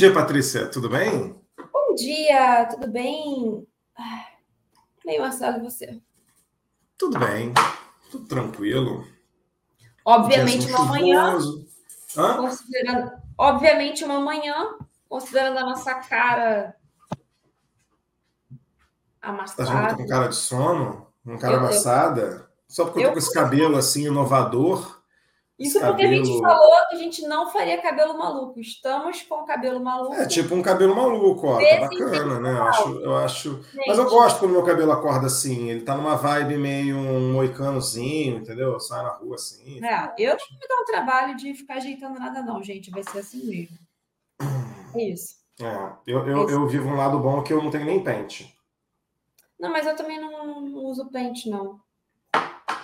dia, Patrícia. Tudo bem? Bom dia, tudo bem? Ah, Marcelo, e você? Tudo bem. Tudo tranquilo. Obviamente, uma manhã. Hã? considerando. Obviamente, uma manhã, considerando a nossa cara Tá amassada. junto com cara de sono? Com cara Eu- amassada? Só porque eu tô eu- com esse cabelo assim, inovador. Isso porque a gente cabelo- falou que a gente não faria cabelo maluco. Estamos com cabelo maluco. É tipo um cabelo maluco, ó. Tá bacana, né? Eu acho, eu acho. Gente, Mas eu gosto quando meu cabelo acorda assim. Ele tá numa vibe meio um moicanozinho, entendeu? Sai na rua assim. É, eu não vou me dar um trabalho de ficar ajeitando nada, não, gente. Vai ser assim mesmo. É isso. É, eu, eu, eu vivo um lado bom que eu não tenho nem pente. Não, mas eu também não, não uso pente, não.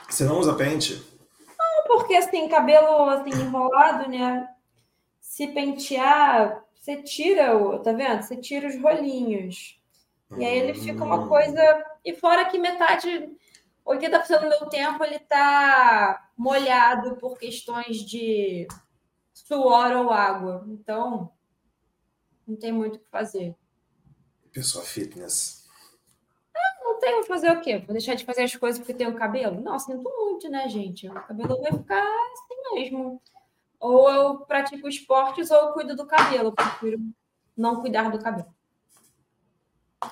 Você não usa pente? Porque assim, cabelo assim, enrolado, né? Se pentear, você tira o. Tá vendo? Você tira os rolinhos. E aí ele fica uma Hum. coisa. E fora que metade, 80% do meu tempo, ele tá molhado por questões de suor ou água. Então, não tem muito o que fazer. Pessoa fitness. Não tem o que fazer o quê? Vou deixar de fazer as coisas porque tenho cabelo? Não, sinto muito, né, gente? O cabelo vai ficar assim mesmo. Ou eu pratico esportes ou eu cuido do cabelo. Eu prefiro não cuidar do cabelo.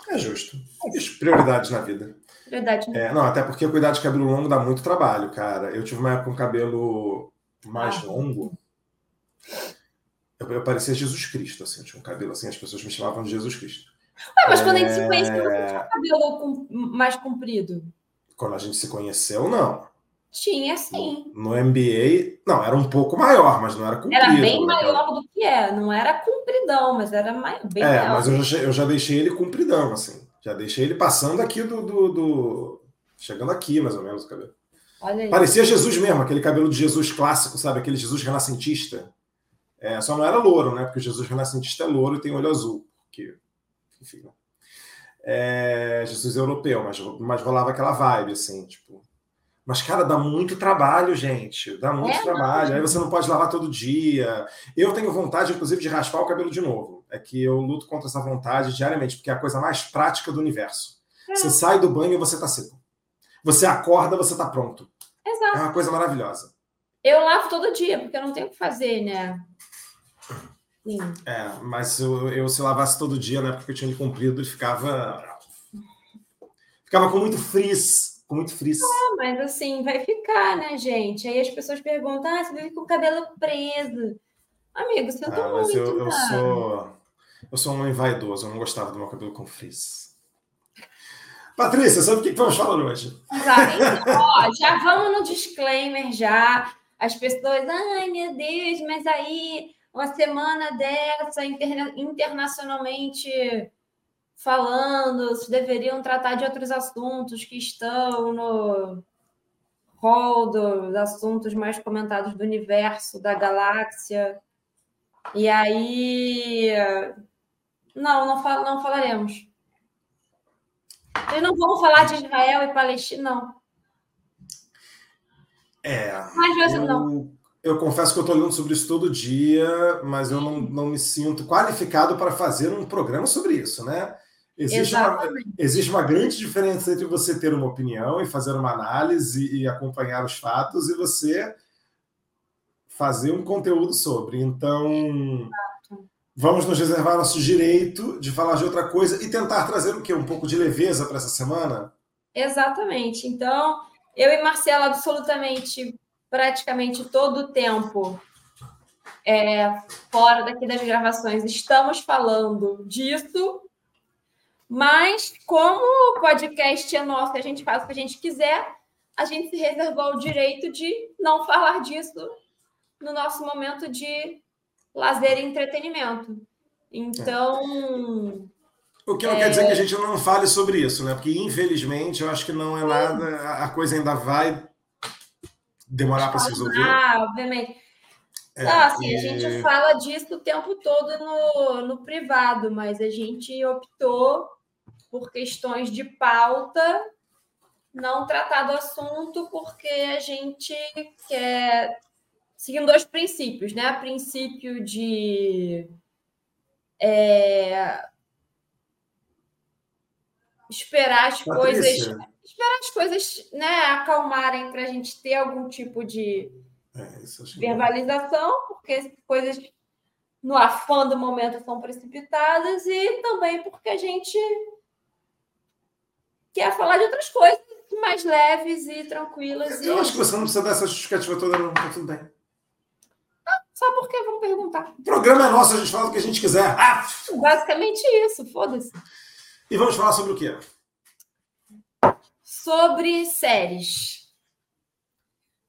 É justo. Isso, Prioridades na vida. Verdade, né? É, não, até porque cuidar de cabelo longo dá muito trabalho, cara. Eu tive uma época com cabelo mais Ah. longo. Eu, eu parecia Jesus Cristo, assim. Eu tinha um cabelo assim, as pessoas me chamavam de Jesus Cristo. Ué, mas quando a gente se conhece, você É, tinha cabelo com- mais comprido. Quando a gente se conheceu, não. Tinha, sim. No MBA, não, era um pouco maior, mas não era comprido. Era bem né? maior do que é. Não era compridão, mas era mai- bem É, maior. mas eu já, eu já deixei ele compridão, assim. Já deixei ele passando aqui do, do, do- Chegando aqui, mais ou menos, o cabelo. Olha aí. Parecia Jesus mesmo, aquele cabelo de Jesus clássico, sabe? Aquele Jesus renascentista. É, só não era louro, né? Porque o Jesus renascentista é louro e tem olho azul. Porque, enfim, né? É, Jesus europeu, mas, mas rolava aquela vibe, assim, tipo. Mas, cara, dá muito trabalho, gente. Dá muito É, não, trabalho. Aí gente. você não pode lavar todo dia. Eu tenho vontade, inclusive, de raspar o cabelo de novo. É que eu luto contra essa vontade diariamente, porque é a coisa mais prática do universo. É. Você sai do banho e você tá seco. Você acorda, você tá pronto. Exato. É uma coisa maravilhosa. Eu lavo todo dia, porque eu não tenho o que fazer, né? Sim. É, mas eu, eu se lavasse todo dia, na época que eu tinha ele comprido, ficava. Ficava com muito frizz. Com muito frizz. Ah, Mas assim, vai ficar, né, gente? Aí as pessoas perguntam: ah, você vive com o cabelo preso. Amigo, sinto Ah, mas muito. eu, eu sou. Eu sou um homem vaidoso, eu não gostava do meu cabelo com frizz. Patrícia, sabe o que que vamos falar hoje? Então, ó, já vamos no disclaimer já. As pessoas, ai meu Deus, mas aí uma semana dessa, interna- internacionalmente falando, vocês deveriam tratar de outros assuntos que estão no hall dos assuntos mais comentados do universo, da galáxia. E aí, não, não, fal- não falaremos. Eles não vão falar de Israel e Palestina, não. É. Mas vezes não. Eu, confesso que eu estou lendo sobre isso todo dia, mas eu não, não me sinto qualificado para fazer um programa sobre isso, né? Existe uma, existe uma grande diferença entre você ter uma opinião e fazer uma análise e acompanhar os fatos e você fazer um conteúdo sobre. Então, vamos nos reservar nosso direito de falar de outra coisa e tentar trazer o quê? Um pouco de leveza para essa semana? Exatamente. Então, eu e Marcela, absolutamente, praticamente todo o tempo, é, fora daqui das gravações, estamos falando disso. Mas, como o podcast é nosso e a gente faz o que a gente quiser, a gente se reservou o direito de não falar disso no nosso momento de lazer e entretenimento. Então, O que não quer dizer que a gente não fale sobre isso, né? Porque, infelizmente, eu acho que não é nada. A coisa ainda vai demorar para se resolver. ah, obviamente. É, assim, e- a gente fala disso o tempo todo no, no privado, mas a gente optou por questões de pauta não tratar do assunto porque a gente quer seguindo dois princípios, né? O princípio de é, esperar as Patrícia. coisas, esperar as coisas, né, acalmarem para a gente ter algum tipo de é, verbalização, porque coisas no afã do momento são precipitadas e também porque a gente quer falar de outras coisas mais leves e tranquilas. Eu e... acho que você não precisa dessa justificativa toda, não. Tá tudo bem. Ah, só porque vamos perguntar. O programa é nosso, a gente fala o que a gente quiser. Ah! Basicamente isso, foda-se. E vamos falar sobre o quê? Sobre séries.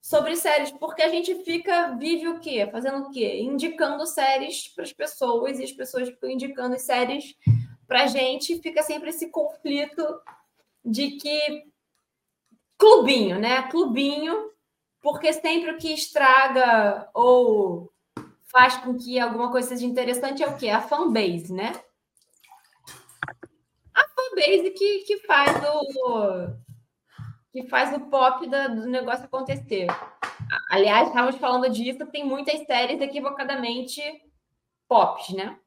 Sobre séries, porque a gente fica, vive o quê? Fazendo o quê? Indicando séries para as pessoas e as pessoas ficam indicando séries para a gente. Fica sempre esse conflito de que clubinho, né? Clubinho, porque sempre o que estraga ou faz com que alguma coisa seja interessante é o quê? A fanbase, né? A fanbase que, que faz o que faz o pop da, do negócio acontecer. Aliás, estávamos falando disso, tem muitas séries equivocadamente pops, né?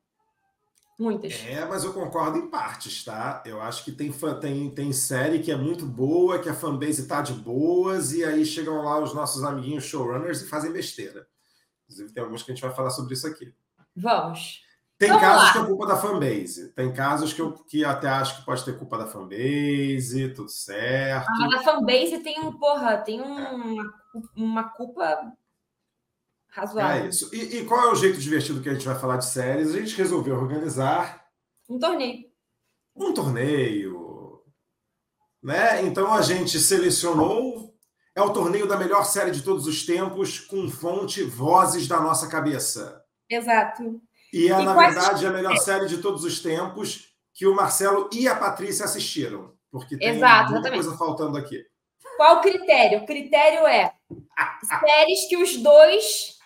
Muitas. É, mas eu concordo em partes, tá? Eu acho que tem, tem, tem série que é muito boa, que a fanbase tá de boas, e aí chegam lá os nossos amiguinhos showrunners e fazem besteira. Inclusive, tem alguns que a gente vai falar sobre isso aqui. Vamos. Tem Vamos casos lá. que é culpa da fanbase. Tem casos que eu que até acho que pode ter culpa da fanbase, tudo certo. Ah, a fanbase tem um, porra, tem um, é. uma culpa razoável. É isso. E, e, qual é o jeito divertido que a gente vai falar de séries? A gente resolveu organizar um torneio. Um torneio. Né? Então a gente selecionou. É o torneio da melhor série de todos os tempos, com fonte Vozes da Nossa Cabeça. Exato. E é, e na verdade, a melhor série de todos os tempos que o Marcelo e a Patrícia assistiram. Porque tem Exato, muita exatamente. coisa faltando aqui. Qual o critério? O critério é séries que os dois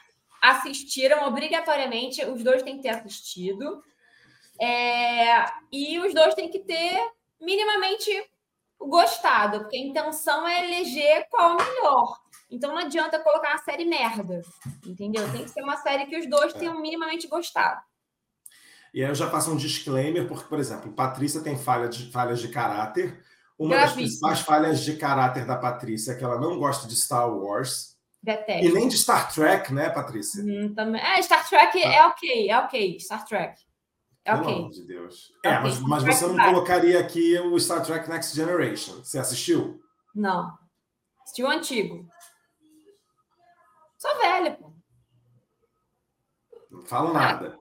assistiram obrigatoriamente, os dois têm que ter assistido. É, e os dois têm que ter minimamente gostado, porque a intenção é eleger qual o melhor. Então não adianta colocar uma série merda, entendeu? Tem que ser uma série que os dois tenham minimamente gostado. E aí eu já faço um disclaimer, porque, por exemplo, Patrícia tem falha de, falhas de caráter. Uma das principais falhas de caráter da Patrícia é que ela não gosta de Star Wars. Detesto. E nem de Star Trek, né, Patrícia? Hum, também. É, Star Trek ah. é ok, é ok. Star Trek. É Pelo amor de Deus. É, okay. mas, mas você não colocaria aqui o Star Trek Next Generation. Você assistiu? Não. Assistiu o antigo. Sou velha, pô. Não falo nada.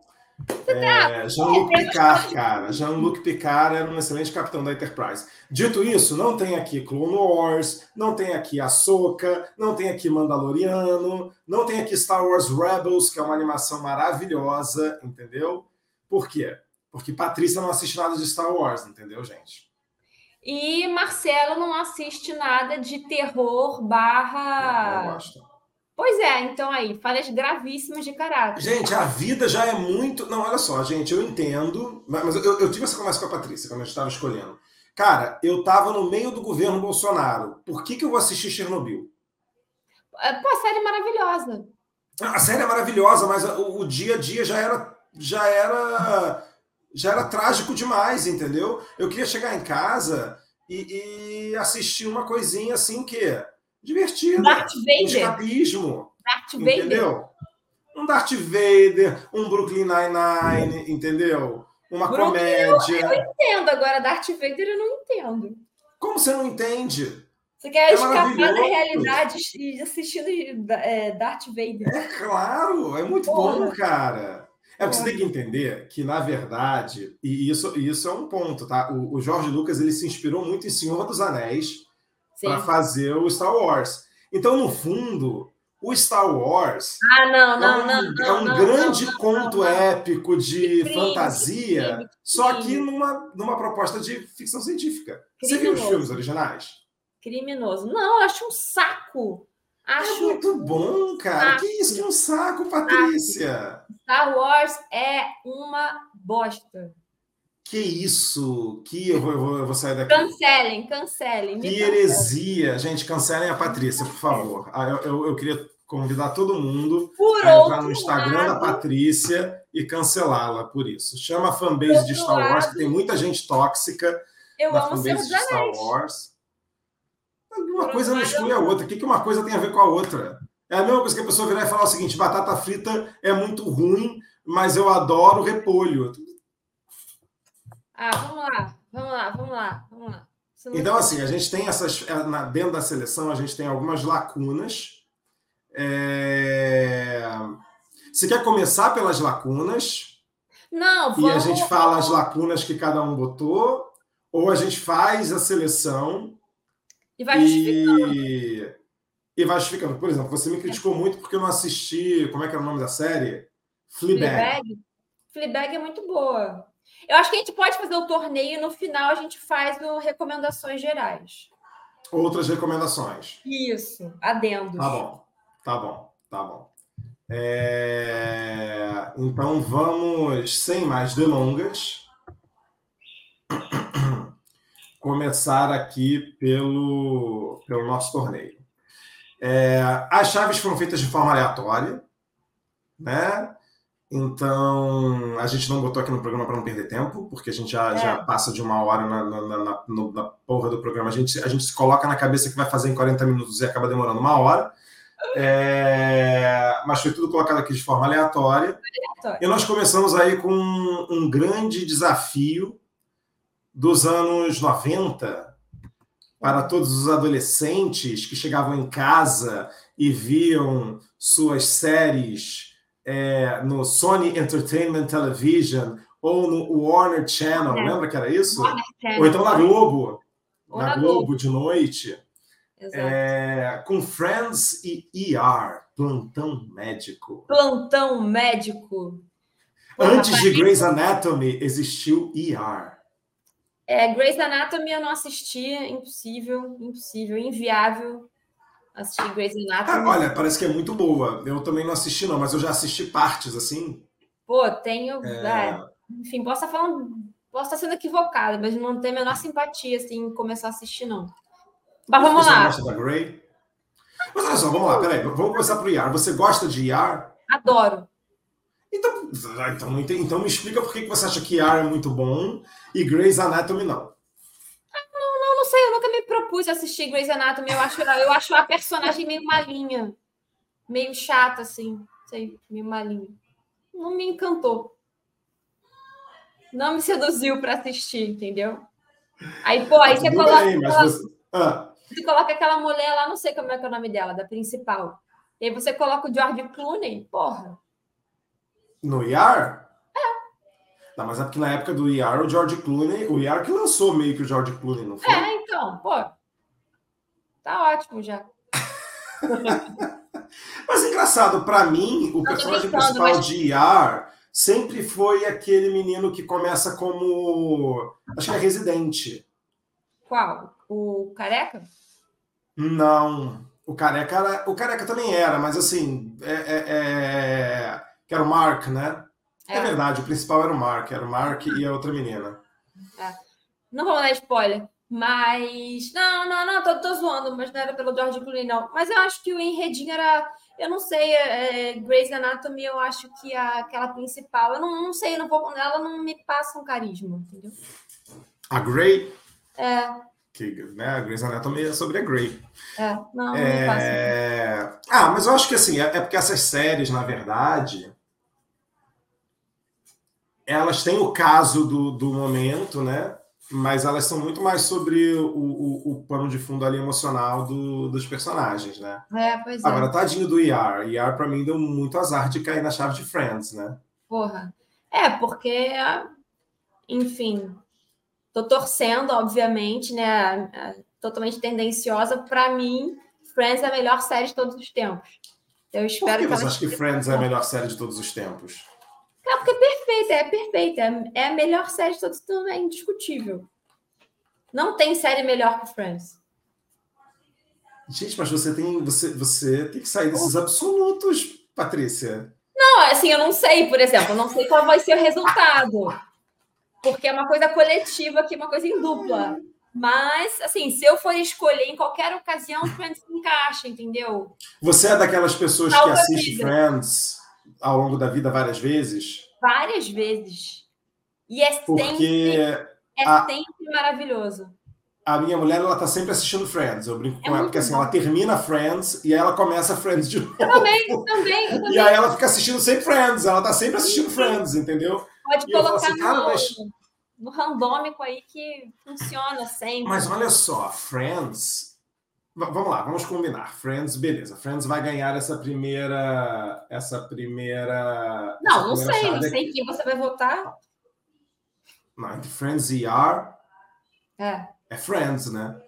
É, Jean-Luc Picard, cara. Jean-Luc Picard era um excelente capitão da Enterprise. Dito isso, não tem aqui Clone Wars, não tem aqui Ahsoka, não tem aqui Mandaloriano, não tem aqui Star Wars Rebels, que é uma animação maravilhosa, entendeu? Por quê? Porque Patrícia não assiste nada de Star Wars, entendeu, gente? E Marcelo não assiste nada de terror barra. Não, não Pois é, então aí, falhas gravíssimas de caráter. Gente, a vida já é muito. Não, olha só, gente, eu entendo, mas eu, eu tive essa conversa com a Patrícia quando a gente estava escolhendo. Cara, eu estava no meio do governo Bolsonaro. Por que, que eu vou assistir Chernobyl? É, pô, a série é maravilhosa. A série é maravilhosa, mas o, o dia a dia já era, já era, já era trágico demais, entendeu? Eu queria chegar em casa e, e assistir uma coisinha assim que divertida. Darth Vader. Escapismo. Darth entendeu? Vader. Um Darth Vader, um Brooklyn Nine-Nine, entendeu? Uma Brooklyn, comédia. Eu, eu, entendo, agora Darth Vader eu não entendo. Como você não entende? Você quer é escapar da realidade assistindo é, Darth Vader. É claro, é muito Porra. bom, cara. É porque você tem que entender que, na verdade, e isso, isso é um ponto, tá? O, o Jorge Lucas ele se inspirou muito em Senhor dos Anéis para fazer o Star Wars. Então, no fundo, o Star Wars ah, não, não, é um, não, é um grande conto épico de crime, fantasia, crime, só que numa, numa proposta de ficção científica. Criminoso. Você viu os filmes originais? Criminoso. Não, eu acho um saco. Acho é muito bom, cara. Saco. Que isso que é um saco, Patrícia? Star Wars é uma bosta. Que isso? Que eu vou, eu vou, eu vou sair daqui. Cancelem, cancelem. Que heresia. Gente, cancelem a Patrícia, por favor. Ah, eu, eu, queria convidar todo mundo Por a entrar no Instagram lado, da Patrícia e cancelá-la por isso. Chama a fanbase de Star Wars, lado, que tem muita gente tóxica eu na amo fanbase de Star. Wars. Uma Por coisa não exclui a outra. O que uma coisa tem a ver com a outra? É a mesma coisa que a pessoa virar e falar o seguinte: batata frita é muito ruim, mas eu adoro repolho. Ah, vamos lá, vamos lá, vamos lá, vamos lá. Então, assim, a gente tem essas. é, Dentro da seleção, a gente tem algumas lacunas. É, Você quer começar pelas lacunas Não, e vamos. a gente fala as lacunas que cada um botou, ou a gente faz a seleção E vai justificando. e, e vai justificando. Por exemplo, você me criticou muito porque eu não assisti. Como é que era o nome da série? Fleabag. Fleabag. Fleabag é muito boa. Eu acho que a gente pode fazer o torneio e no final a gente faz o recomendações gerais. Outras recomendações. Isso, adendos. Tá bom, tá bom, tá bom. É, Então vamos, sem mais delongas, começar aqui pelo, pelo nosso torneio. É, As chaves foram feitas de forma aleatória, né? Então a gente não botou aqui no programa para não perder tempo, porque a gente já, É. já passa de uma hora na, na, na- na- porra do programa. A gente, a gente se coloca na cabeça que vai fazer em 40 minutos e acaba demorando uma hora. É, mas foi tudo colocado aqui de forma aleatória. E nós começamos aí com um grande desafio dos anos 90 para todos os adolescentes que chegavam em casa e viam suas séries é, no Sony Entertainment Television ou no Warner Channel, É. lembra que era isso? Ou então na Globo, Ou na na Globo Globo. de noite. É, com Friends e ER, Plantão Médico. Plantão médico. Antes de Grey's Anatomy, existiu ER. É, Grey's Anatomy eu não assisti, impossível, impossível, inviável assistir Grey's Ah, Anatomy. olha, parece que é muito boa. Eu também não assisti, não, mas eu já assisti partes, assim. Pô, tenho. É. é, enfim, posso estar falando. Posso estar sendo equivocada, mas não tenho a menor simpatia assim, em começar a assistir, não. Mas vamos Você lá. gosta da Grey? Mas olha só, vamos lá, peraí. Vamos começar pro ER. Você gosta de ER? Adoro. Então, ah, então, então me explica por que você acha que ER é muito bom e Grey's Anatomy não. Eu não sei, eu nunca me propus assistir Grey's Anatomy. Eu acho, eu acho a personagem meio malinha. Meio chata, assim. Sei, meio malinha. Não me encantou. Não me seduziu para assistir, entendeu? Aí, pô, aí você Tudo coloca, bem, aquela, você... Ah, você coloca aquela mulher lá, não sei como é que é o nome dela, da principal. E aí você coloca o George Clooney, porra. no ER? É. Não, mas é porque na época do ER, o George Clooney... O ER que lançou meio que o George Clooney, não foi? É, então, pô. Tá ótimo já. Mas engraçado, pra mim, o tô personagem principal mas- de ER sempre foi aquele menino que começa como. Acho que é residente. Qual? O careca? Não. O careca, era... o careca também era, mas assim. É, é- é- Que era o Mark, né? É. É. verdade, o principal era o Mark. Era o Mark e a outra menina. Não vou dar spoiler. Mas. Não, não, não, tô, tô zoando, mas não era pelo George Clooney, não. Mas eu acho que o enredinho era. Eu não sei, é, Grey's Anatomy, eu acho que a, aquela principal. Eu não, não sei, não vou, ela não me passa um carisma, entendeu? A Grey. É, Que, né, a Grey's Anatomy é sobre a Grey. é, não, não me passa. É... Ah, mas eu acho que assim, é é porque essas séries, na verdade, elas têm o caso do, do momento, né? Mas elas são muito mais sobre o, o, o pano de fundo ali emocional do- dos personagens, né? É, pois é. Agora, tadinho do ER. ER, pra mim, deu muito azar de cair na chave de Friends, né? Porra. É, porque, enfim, tô torcendo, obviamente, né? a- Totalmente tendenciosa. Para mim, Friends é a melhor série de todos os tempos. Eu Por espero que que você acha que Friends é a melhor série de todos os tempos? É porque é perfeita, é perfeita. É- É a melhor série de todos, então é indiscutível. Não tem série melhor que Friends. Gente, mas você tem, você, você tem que sair desses absolutos, Patrícia. Não, assim, eu não sei, por exemplo, eu não sei qual vai ser o resultado. Porque é uma coisa coletiva aqui, uma coisa em dupla. Mas, assim, se eu for escolher em qualquer ocasião, Friends encaixa, entendeu? Você é daquelas pessoas que assiste Friends ao longo da vida várias vezes? Várias vezes. E é Porque sempre, é a... sempre maravilhoso a minha mulher ela tá sempre assistindo Friends. Eu brinco é com ela, porque assim, ela termina Friends e aí ela começa Friends de novo. Eu também, eu também, eu também. E aí ela fica assistindo sempre Friends, ela tá sempre assistindo Friends, entendeu? Pode e colocar assim, no, mas... no randômico aí que funciona sempre. Mas olha só, Friends. Vamos lá, vamos combinar. Friends, beleza. Friends vai ganhar essa primeira. Essa primeira. Não, essa não sei, não sei quem você vai votar. Não, entre Friends e R. É. É Friends, né?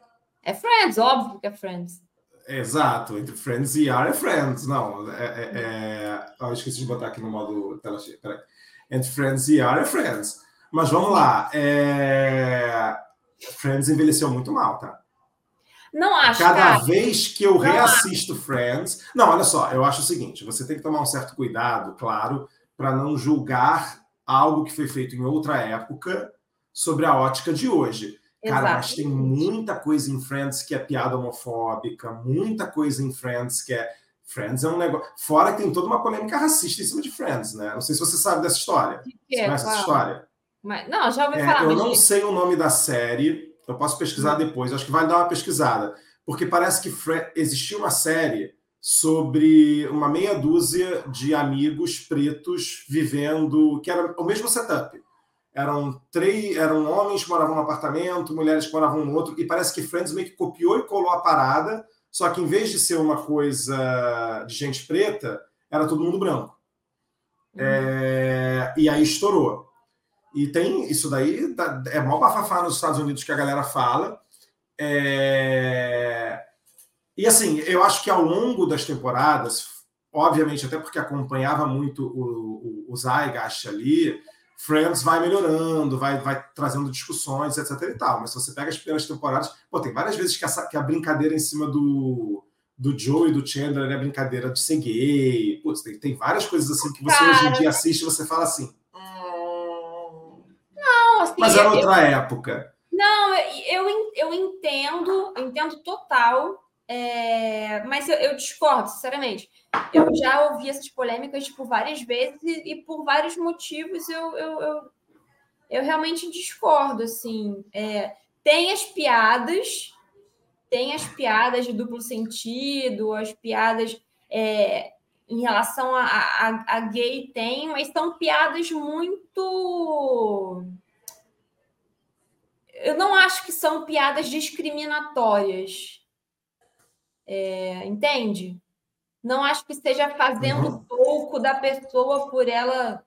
É Friends, óbvio que é Friends. Exato, entre Friends e R é Friends. Não, é. é, é... Oh, esqueci de botar aqui no modo tela cheia. Peraí. Entre Friends e R é Friends. Mas vamos lá. É... Friends envelheceu muito mal, tá? Não acho. Cada cara. vez que eu não reassisto acho. Friends. Não, olha só, eu acho o seguinte: você tem que tomar um certo cuidado, claro, para não julgar algo que foi feito em outra época sobre a ótica de hoje. Cara, mas tem muita coisa em Friends que é piada homofóbica, muita coisa em Friends que é. Friends é um negócio. Fora que tem toda uma polêmica racista em cima de Friends, né? Não sei se você sabe dessa história. Que que é? Você essa história? Mas, não, já ouvi é, falar. Eu não sei o nome da série, eu posso pesquisar hum. depois, acho que vai dar uma pesquisada. Porque parece que Fre existia uma série sobre uma meia dúzia de amigos pretos vivendo, que era o mesmo setup eram três, eram homens que moravam num apartamento, mulheres que moravam no outro, e parece que Friends meio que copiou e colou a parada, só que em vez de ser uma coisa de gente preta, era todo mundo branco. Uhum. É, e aí estourou. E tem isso daí, é mó bafafá nos Estados Unidos que a galera fala. É, e assim, eu acho que ao longo das temporadas, obviamente, até porque acompanhava muito o, o, o Zygash ali, Friends vai melhorando, vai, vai trazendo discussões, etc e tal. Mas se você pega as primeiras temporadas, pô, tem várias vezes que, essa, que a brincadeira em cima do, do Joe e do Chandler é brincadeira de ser gay. Putz, tem, tem várias coisas assim que você Cara, hoje em dia assiste e você fala assim. Não, assim. Mas era outra eu, época. Não, eu, eu entendo, entendo total é, mas eu, eu, discordo, sinceramente. Eu já ouvi essas polêmicas tipo, várias vezes e, e por vários motivos eu, eu, eu, eu realmente discordo. Assim, é, tem as piadas, tem as piadas de duplo sentido, as piadas é, em relação a, a, a gay tem, mas são piadas muito. Eu não acho que são piadas discriminatórias é, entende? Não acho que esteja fazendo uhum. pouco da pessoa por ela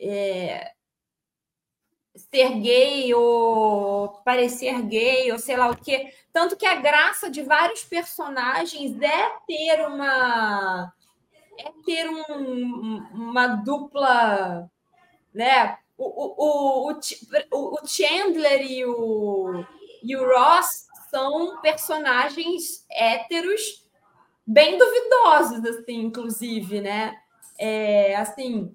é, ser gay ou parecer gay ou sei lá o quê. Tanto que a graça de vários personagens é ter uma é ter um, uma dupla, né? O, o, o, o, Chandler e o, e o Ross são personagens héteros bem duvidosos, assim, inclusive, né? É, assim,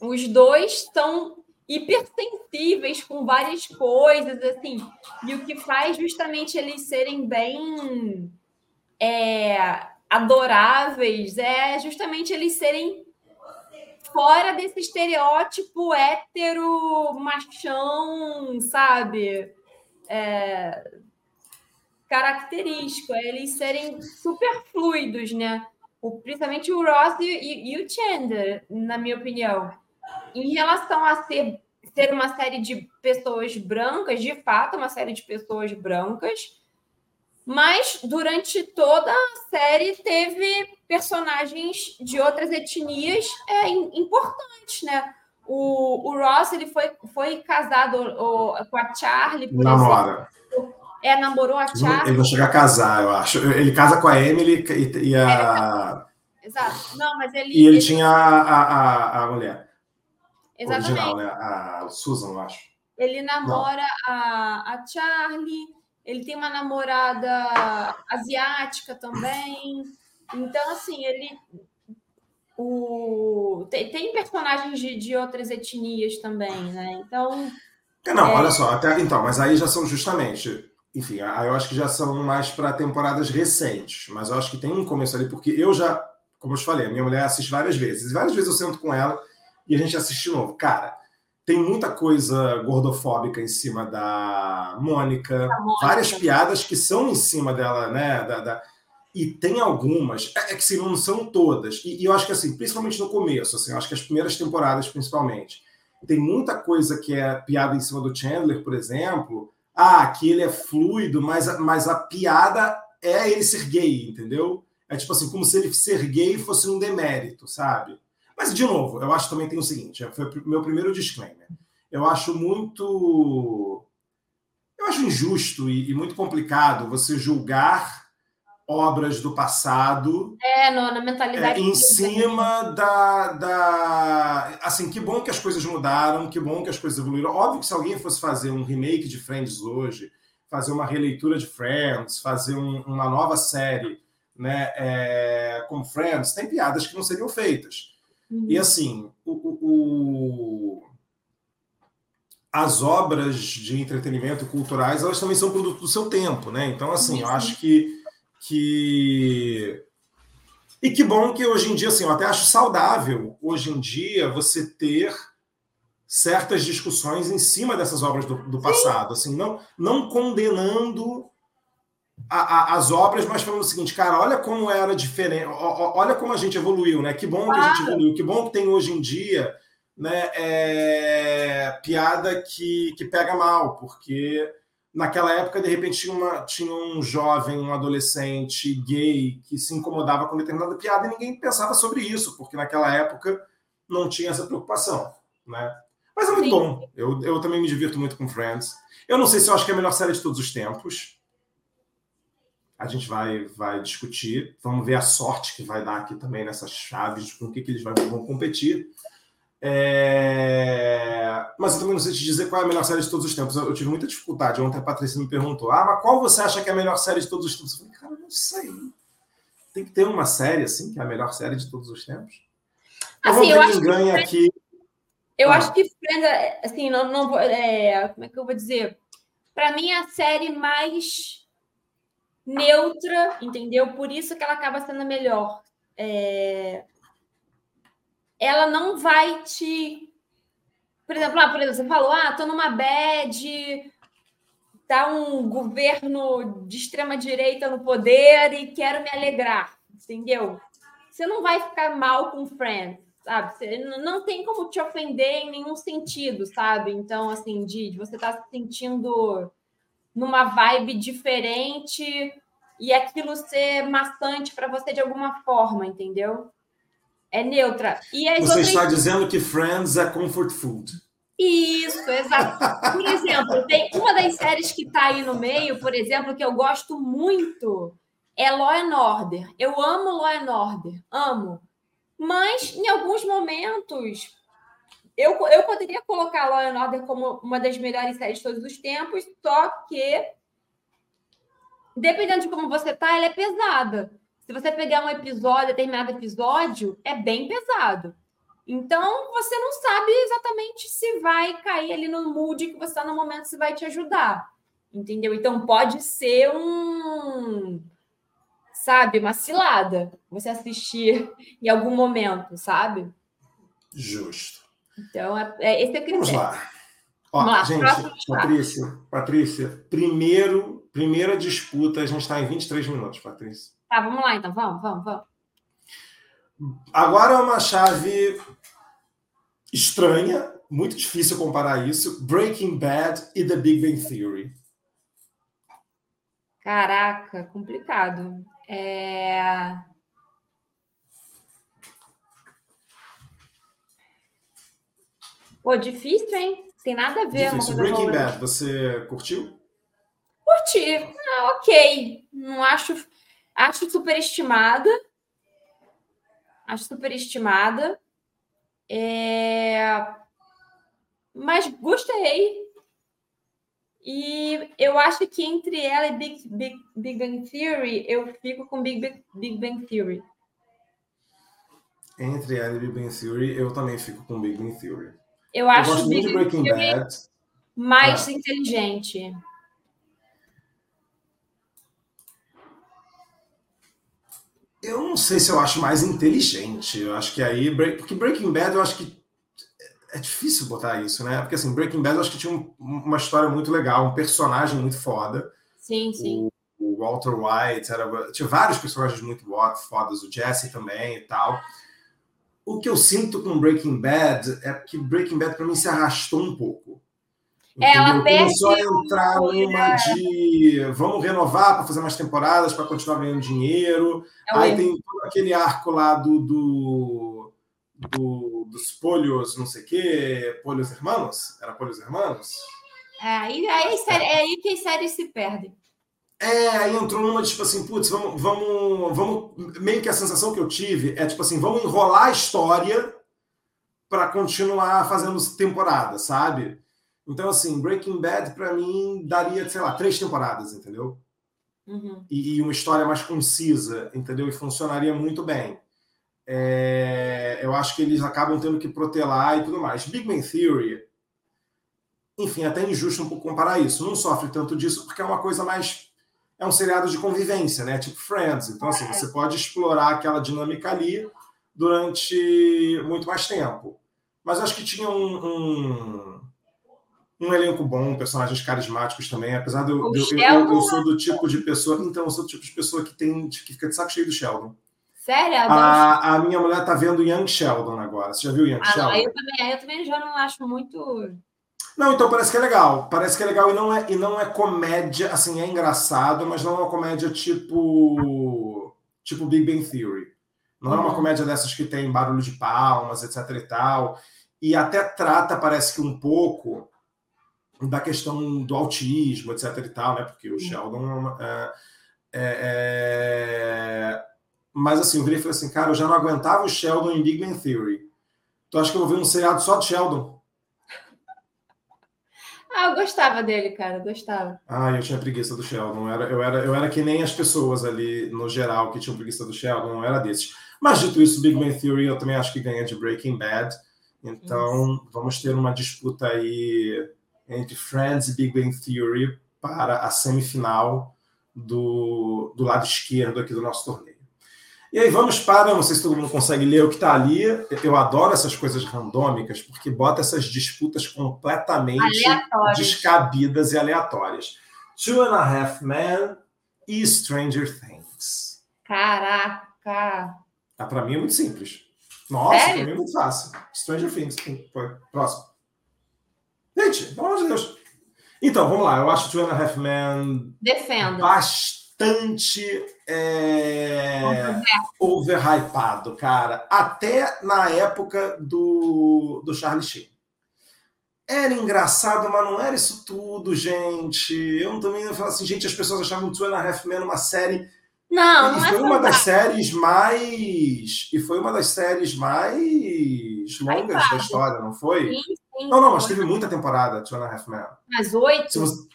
os dois são hipersensíveis com várias coisas, assim, e o que faz justamente eles serem bem é, adoráveis é justamente eles serem fora desse estereótipo hétero machão, sabe? É, característico, é eles serem super fluidos, né? O, principalmente o Ross e, e, o Chandler, na minha opinião. Em relação a ser, ser uma série de pessoas brancas, de fato, uma série de pessoas brancas, mas durante toda a série teve personagens de outras etnias é, importantes, né? O, o Ross ele foi, foi casado o, com a Charlie, por Namora. exemplo é, namorou a Charlie. Ele vai chegar a casar, eu acho. Ele casa com a Emily e, e a. É, exato. Não, mas ele. E ele, ele... tinha a, a, a mulher. Exatamente. Original, né? A Susan, eu acho. Ele namora a, a Charlie, ele tem uma namorada asiática também. Então, assim, ele. O... Tem, tem personagens de, de outras etnias também, né? Então, Não, é... olha só, até, então, mas aí já são justamente. Enfim, aí eu acho que já são mais para temporadas recentes. Mas eu acho que tem um começo ali, porque eu já, como eu te falei, a minha mulher assiste várias vezes. Várias vezes eu sento com ela e a gente assiste de novo. Cara, tem muita coisa gordofóbica em cima da Mônica, Mônica, várias piadas que são em cima dela, né? Da, da... E tem algumas, é, é que sim, não são todas. E, e, eu acho que assim, principalmente no começo, assim, acho que as primeiras temporadas, principalmente, tem muita coisa que é piada em cima do Chandler, por exemplo. Ah, que ele é fluido, mas, mas a piada é ele ser gay, entendeu? É tipo assim, como se ele ser gay fosse um demérito, sabe? Mas, de novo, eu acho também tem o seguinte: foi o meu primeiro disclaimer. Eu acho muito. Eu acho injusto e, e muito complicado você julgar obras do passado. É, no, na mentalidade. É, em cima da, da. Assim, que bom que as coisas mudaram, que bom que as coisas evoluíram. Óbvio que se alguém fosse fazer um remake de Friends hoje, fazer uma releitura de Friends, fazer um, uma nova série né, é, como Friends, tem piadas que não seriam feitas. Uhum. E assim, o, o, o, as obras de entretenimento culturais, elas também são produto do seu tempo, né? Então, assim, eu acho que, que. E que bom que hoje em dia, assim, eu até acho saudável hoje em dia você ter certas discussões em cima dessas obras do, do passado, assim, não, não condenando a, a, as obras, mas falando o seguinte, cara, olha como era diferente, olha como a gente evoluiu, né? Que bom que a gente evoluiu, que bom que tem hoje em dia, né? É, piada que, que pega mal, porque naquela época, de repente, tinha, uma, tinha um jovem, um adolescente gay que se incomodava com determinada piada e ninguém pensava sobre isso, porque naquela época não tinha essa preocupação, né? Mas é muito Sim. bom. Eu, eu também me divirto muito com Friends. Eu não sei se eu acho que é a melhor série de todos os tempos a gente vai, vai discutir. Vamos ver a sorte que vai dar aqui também nessas chaves, com o que, que eles vão competir. É... Mas eu também não sei te dizer qual é a melhor série de todos os tempos. Eu, tive muita dificuldade. Ontem a Patrícia me perguntou: Ah, mas qual você acha que é a melhor série de todos os tempos? Eu falei, cara, eu não sei. Tem que ter uma série assim, que é a melhor série de todos os tempos. Assim, eu acho ganha que... aqui. Eu ah. acho que Friends, assim, não, não é, como é que eu vou dizer? Para mim, é a série mais neutra, entendeu? Por isso que ela acaba sendo melhor. É... Ela não vai te. Por exemplo, ah, por exemplo, você falou, ah, tô numa bad, tá um governo de extrema direita no poder e quero me alegrar, entendeu? Você não vai ficar mal com Friends, sabe? Você não tem como te ofender em nenhum sentido, sabe? Então, assim, de, de você estar tá se sentindo numa vibe diferente e aquilo ser maçante para você de alguma forma, entendeu? É neutra. E você outras... está dizendo que Friends é comfort food. Isso, exato. Por exemplo, tem uma das séries que está aí no meio, por exemplo, que eu gosto muito, é Law and Order. Eu amo Law and Order, amo. Mas, em alguns momentos, eu, eu poderia colocar Law and Order como uma das melhores séries de todos os tempos, só que, dependendo de como você tá, ela é pesada. Se você pegar um episódio, determinado episódio, é bem pesado. Então, você não sabe exatamente se vai cair ali no mood que você está no momento, se vai te ajudar. Entendeu? Então, pode ser um. Sabe, uma cilada você assistir em algum momento, sabe? Justo. Então, é, é, esse é o critério. Vamos lá. Ó, Vamos lá, gente, Patrícia, Patrícia, primeiro, primeira disputa, a gente está em 23 minutos, Patrícia. Tá, vamos lá então, vamos, vamos, vamos. Agora é uma chave estranha, muito difícil comparar isso. Breaking Bad e The Big Bang Theory. Caraca, complicado. É... Pô, difícil, hein? Tem nada a ver. Difícil. Breaking Bad, você curtiu? Curti. Ah, ok. Não acho. Acho superestimada. Acho superestimada. É... Mas gostei. E eu acho que entre ela e Big, Big, Big Bang Theory, eu fico com Big, Big, Big Bang Theory. Entre ela e Big Bang Theory, eu também fico com Big Bang Theory. Eu acho eu gosto muito de Breaking Bad. mais ah. inteligente? Eu não sei se eu acho mais inteligente. Eu acho que aí. Porque Breaking Bad, eu acho que. É difícil botar isso, né? Porque assim, Breaking Bad eu acho que tinha um, uma história muito legal, um personagem muito foda. Sim, sim. O, o Walter White, era, tinha vários personagens muito fodas, o Jesse também e tal. O que eu sinto com Breaking Bad é que Breaking Bad para mim se arrastou um pouco. É, ela Começou a entrar numa de vamos renovar para fazer mais temporadas, para continuar ganhando dinheiro. É Aí tem todo aquele arco lá do, do, do dos polhos, não sei o quê, polhos hermanos? Era polhos hermanos? É, aí, aí, é aí que as séries se perdem. É, aí entrou numa tipo assim, putz, vamos, vamos, vamos. Meio que a sensação que eu tive é tipo assim, vamos enrolar a história para continuar fazendo temporada, sabe? Então, assim, Breaking Bad, para mim, daria, sei lá, três temporadas, entendeu? Uhum. E, e, uma história mais concisa, entendeu? E funcionaria muito bem. É, eu acho que eles acabam tendo que protelar e tudo mais. Big Man Theory, enfim, é até injusto um pouco comparar isso. Não sofre tanto disso porque é uma coisa mais. É um seriado de convivência, né? Tipo Friends. Então, assim, você pode explorar aquela dinâmica ali durante muito mais tempo. Mas acho que tinha um, um um elenco bom, personagens carismáticos também, apesar de eu, eu, eu, eu, sou do tipo de pessoa. Então, eu sou do tipo de pessoa que tem que fica de saco cheio do Sheldon. Sério? A, a minha mulher tá vendo Young Sheldon agora. Você já viu Young ah, Sheldon? Não, eu também, eu também já não acho muito. Não, então parece que é legal. Parece que é legal e não é, e não é comédia, assim, é engraçado, mas não é uma comédia tipo. Tipo Big Bang Theory. Não uhum. é uma uhum. comédia dessas que tem barulho de palmas, etc e tal. E até trata, parece que um pouco da questão do autismo, etc. e tal, né? Porque o Sheldon é, é, é... Mas assim, eu virei e falei assim, cara, eu já não aguentava o Sheldon em Big Bang Theory. Tu acha que eu vou ver um seriado só de Sheldon? Ah, eu gostava dele, cara, gostava. Ah, eu tinha preguiça do Sheldon. Eu era, eu, era, eu era que nem as pessoas ali, no geral, que tinham preguiça do Sheldon, não era desses. Mas dito isso, Big Bang Theory eu também acho que ganha de Breaking Bad. Então, isso. vamos ter uma disputa aí entre Friends e Big Bang Theory para a semifinal do, do lado esquerdo aqui do nosso torneio. E aí vamos para, não sei se todo mundo consegue ler o que está ali. Eu adoro essas coisas randômicas, porque bota essas disputas completamente descabidas e aleatórias. Two and a Half Men e Stranger Things. Caraca! Ah, para mim é muito simples. Nossa, para mim é muito fácil. Stranger Things. Próximo. Gente, pelo amor de Deus. Então, vamos lá. Eu acho Two and a Half Men Defendo. bastante é, overhypado, cara. Até na época do, do Charlie Sheen. Era engraçado, mas não era isso tudo, gente. Eu também ia falar assim, gente, as pessoas achavam Two and a Half Men uma série não, não e foi é uma das séries mais e foi uma das séries mais longas da história, não foi? Sim, sim. Não, não, mas teve muita temporada, Two and a Half Men. Mas oito? Se você,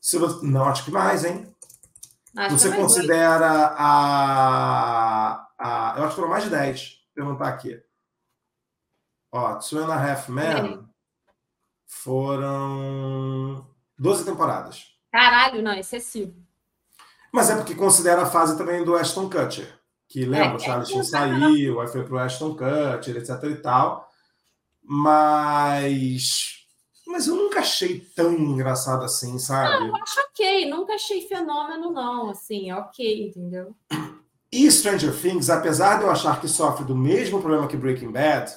se você, não, acho que mais, hein? Acho você considera a, a. Eu acho que foram mais de 10. Vou perguntar aqui. Ó, Two and a Half Men foram 12 temporadas. Caralho, não, excessivo. Mas é porque considera a fase também do Ashton Kutcher. Que lembra, é, o Charlie Sheen saiu, aí foi pro Ashton Kutcher, etc e tal. Mas. Mas eu nunca achei tão engraçado assim, sabe? Não, eu acho ok, nunca achei fenômeno, não. Assim, ok, entendeu? E Stranger Things, apesar de eu achar que sofre do mesmo problema que Breaking Bad,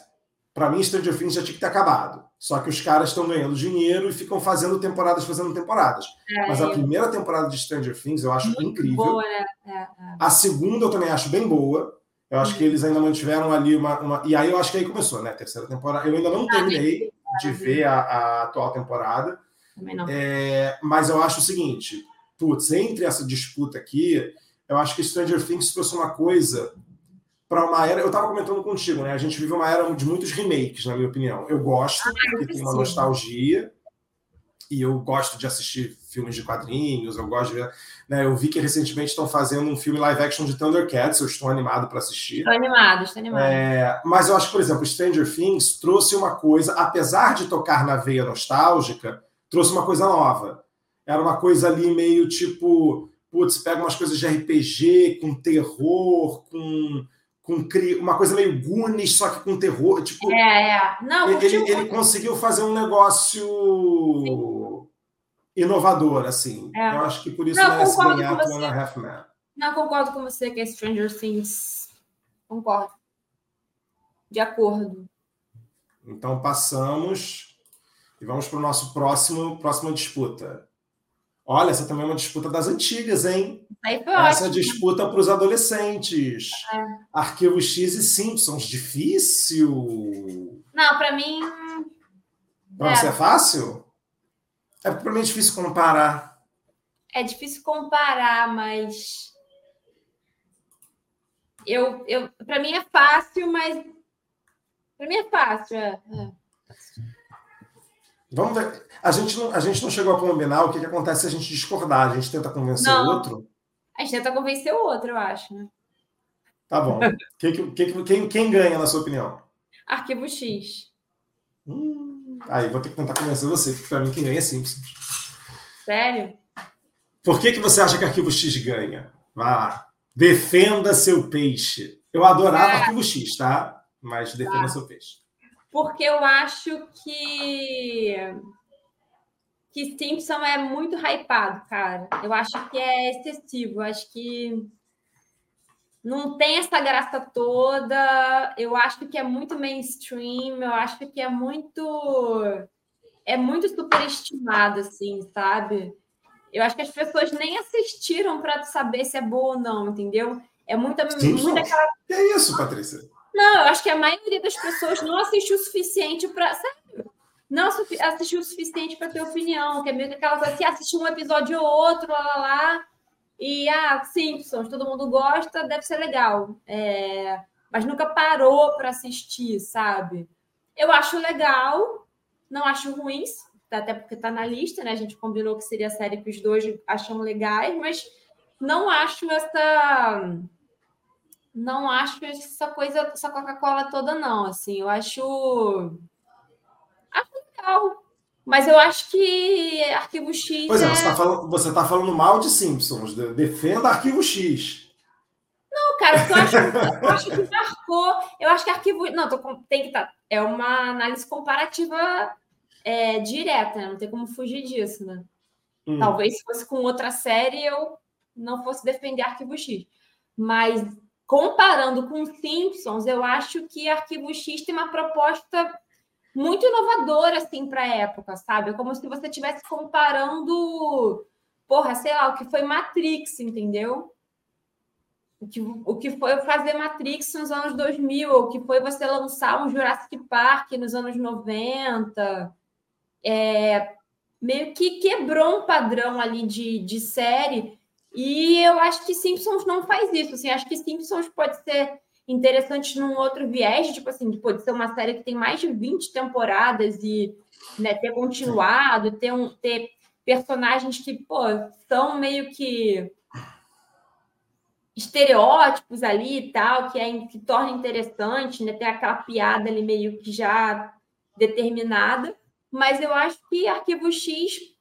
para mim Stranger Things já tinha que ter acabado. Só que os caras estão ganhando dinheiro e ficam fazendo temporadas, fazendo temporadas. É, Mas a primeira temporada de Stranger Things eu acho incrível. Boa, né? É, é. A segunda eu também acho bem boa. Eu acho que eles ainda mantiveram ali uma, uma, E aí eu acho que aí começou, né? A terceira temporada. Eu ainda não terminei de ver a, a atual temporada. Também não. É, mas eu acho o seguinte: putz, entre essa disputa aqui, eu acho que Stranger Things trouxe uma coisa para uma era. Eu estava comentando contigo, né? A gente vive uma era de muitos remakes, na minha opinião. Eu gosto, ah, porque tem uma nostalgia, e eu gosto de assistir filmes de quadrinhos, eu gosto de ver. Né, eu vi que recentemente estão fazendo um filme live action de Thundercats, eu estou animado para assistir. Estou animado, estou animado. É, mas eu acho que, por exemplo, Stranger Things trouxe uma coisa, apesar de tocar na veia nostálgica, trouxe uma coisa nova. Era uma coisa ali meio tipo, putz, pega umas coisas de RPG com terror, com com uma coisa meio Goonies, só que com terror. Tipo, é, é. Não, ele, ele, ele conseguiu fazer um negócio Sim. inovador, assim. É. Eu acho que por isso não, merece ganhar Two and a Half Man. Não, concordo com você que é Stranger Things. Concordo. De acordo. Então passamos e vamos para o nosso próximo próxima disputa. Olha, essa também é uma disputa das antigas, hein? Essa disputa para os adolescentes. É. Arquivo X e Simpsons. Difícil. Não, para mim. Para é. você é fácil? É para mim é difícil comparar. É difícil comparar, mas. Eu, eu, para mim é fácil, mas. Para mim é fácil. É. é. Vamos ver. A gente, não, a gente não chegou a combinar o que, que acontece se a gente discordar. A gente tenta convencer não. o outro. A gente tenta convencer o outro, eu acho. Né? Tá bom. quem, quem, quem, quem ganha, na sua opinião? Arquivo X. Hum, aí vou ter que tentar convencer você, porque para mim quem ganha é Simpsons. Sério? Por que, que você acha que Arquivo X ganha? Vá lá. Defenda seu peixe. Eu adorava é. Arquivo X, tá? Mas defenda tá. seu peixe porque eu acho que que Simpson é muito hypado, cara. Eu acho que é excessivo. Eu acho que não tem essa graça toda. Eu acho que é muito mainstream. Eu acho que é muito é muito superestimado, assim, sabe? Eu acho que as pessoas nem assistiram para saber se é boa ou não, entendeu? É muita, muita aquela. Que é isso, Patrícia? Não, eu acho que a maioria das pessoas não assistiu o suficiente para. Não assistiu o suficiente para ter opinião, que é meio que aquela coisa assim, assistiu um episódio ou outro, lá, lá, lá, e ah, Simpsons, todo mundo gosta, deve ser legal. É... Mas nunca parou para assistir, sabe? Eu acho legal, não acho ruim, até porque está na lista, né? A gente combinou que seria a série que os dois acham legais, mas não acho essa não acho essa coisa, essa Coca-Cola toda, não. Assim, eu acho. Acho legal. Mas eu acho que Arquivo X. Pois é, é... você está falando, tá falando mal de Simpsons. Defenda Arquivo X. Não, cara, eu acho, eu acho que marcou. Eu acho que arquivo. Não, tô, tem que estar. Tá, é uma análise comparativa é, direta, né? Não tem como fugir disso, né? Hum. Talvez se fosse com outra série eu não fosse defender Arquivo X. Mas comparando com Simpsons, eu acho que Arquivo X tem uma proposta muito inovadora assim para a época, sabe? É como se você estivesse comparando, porra, sei lá, o que foi Matrix, entendeu? O que, o que foi fazer Matrix nos anos 2000, ou o que foi você lançar um Jurassic Park nos anos 90. É, meio que quebrou um padrão ali de, de série e eu acho que Simpsons não faz isso. Assim, acho que Simpsons pode ser interessante num outro viés, tipo assim, pode ser uma série que tem mais de 20 temporadas e né, ter continuado, ter, um, ter personagens que, pô, são meio que estereótipos ali e tal, que, é, que torna interessante, né? Ter aquela piada ali meio que já determinada. Mas eu acho que Arquivo X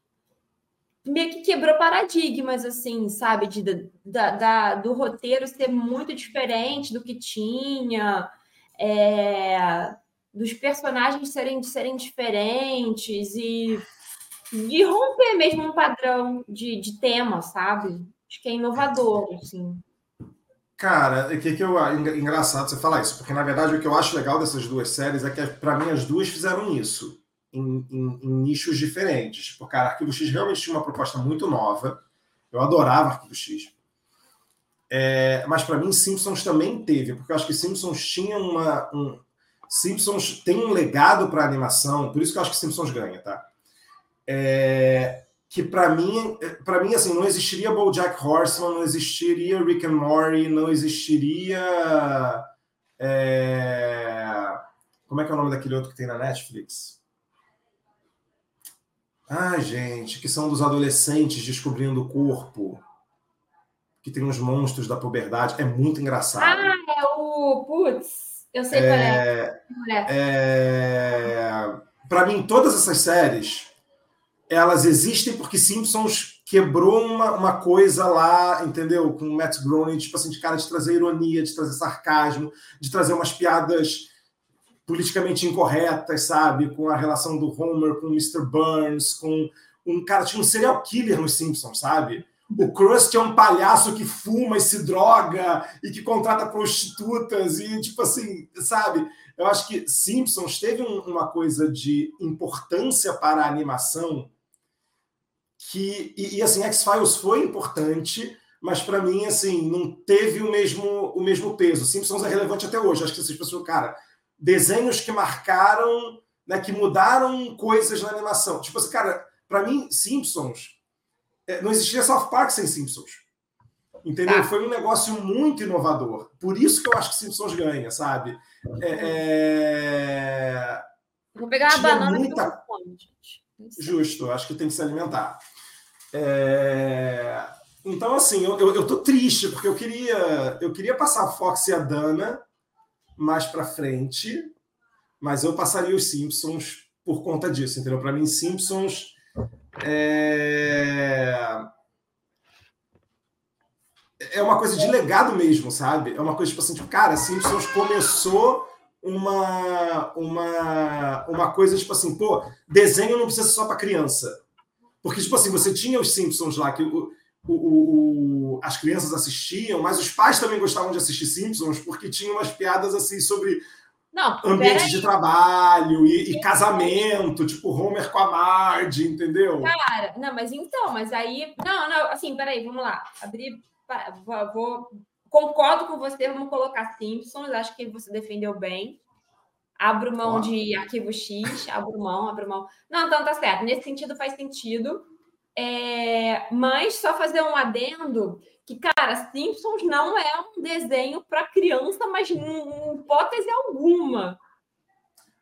meio que quebrou paradigmas, assim, sabe? De, da, da, do roteiro ser muito diferente do que tinha, é, dos personagens serem, serem diferentes e romper mesmo um padrão de, de tema, sabe? Acho que é inovador, assim. Cara, o que, que eu engraçado você falar isso, porque na verdade o que eu acho legal dessas duas séries é que para mim as duas fizeram isso em, em, em, nichos diferentes. Tipo, cara, Arquivo X realmente tinha uma proposta muito nova. Eu adorava Arquivo X. É, mas para mim, Simpsons também teve, porque eu acho que Simpsons tinha uma. Um, Simpsons tem um legado para animação, por isso que eu acho que Simpsons ganha, tá? É, que para mim, para mim assim, não existiria BoJack Horseman, não existiria Rick and Morty, não existiria é, como é que é o nome daquele outro que tem na Netflix? Ah, gente, que são dos adolescentes descobrindo o corpo. Que tem os monstros da puberdade. É muito engraçado. Ah, é o. Putz, eu sei qual é. é... é... Para mim, todas essas séries elas existem porque Simpsons quebrou uma, uma coisa lá, entendeu? Com o Matt Groening, tipo assim, de cara de trazer ironia, de trazer sarcasmo, de trazer umas piadas politicamente incorretas, sabe? Com a relação do Homer com o Mr. Burns, com um cara, tinha um serial killer nos Simpsons, sabe? O Krusty é um palhaço que fuma e se droga e que contrata prostitutas e, tipo assim, sabe? Eu acho que Simpsons teve um, uma coisa de importância para a animação que e, e assim X-Files foi importante, mas para mim assim não teve o mesmo o mesmo peso. Simpsons é relevante até hoje. Acho que essas pessoas, cara, desenhos que marcaram, né, que mudaram coisas na animação. Tipo assim, cara, para mim Simpsons é, não existiria South Park sem Simpsons. Entendeu? Ah. Foi um negócio muito inovador. Por isso que eu acho que Simpsons ganha, sabe? É, é... Vou pegar a banana muita... que eu Justo, acho que tem que se alimentar. É... Então, assim, eu, eu, eu, tô triste, porque eu queria, eu queria passar a Fox e a Dana mais para frente, mas eu passaria os Simpsons por conta disso, entendeu? Para mim, Simpsons é... é uma coisa de legado mesmo, sabe? É uma coisa tipo assim, tipo, cara, Simpsons começou uma, uma, uma coisa tipo assim, pô, desenho não precisa ser só para criança. Porque, tipo assim, você tinha os Simpsons lá, que o, o, as crianças assistiam, mas os pais também gostavam de assistir Simpsons, porque tinha umas piadas assim sobre não, ambiente de trabalho e, e, casamento, tipo Homer com a Marge, entendeu? Cara, não, mas então, mas aí. Não, não, assim, peraí, vamos lá. Abrir. Vou, concordo com você, vamos colocar Simpsons, acho que você defendeu bem. Abro mão de arquivo X, abro mão, abro mão. Não, então tá certo. Nesse sentido faz sentido. É, mas só fazer um adendo que, cara, Simpsons não é um desenho para criança, mas em hipótese alguma.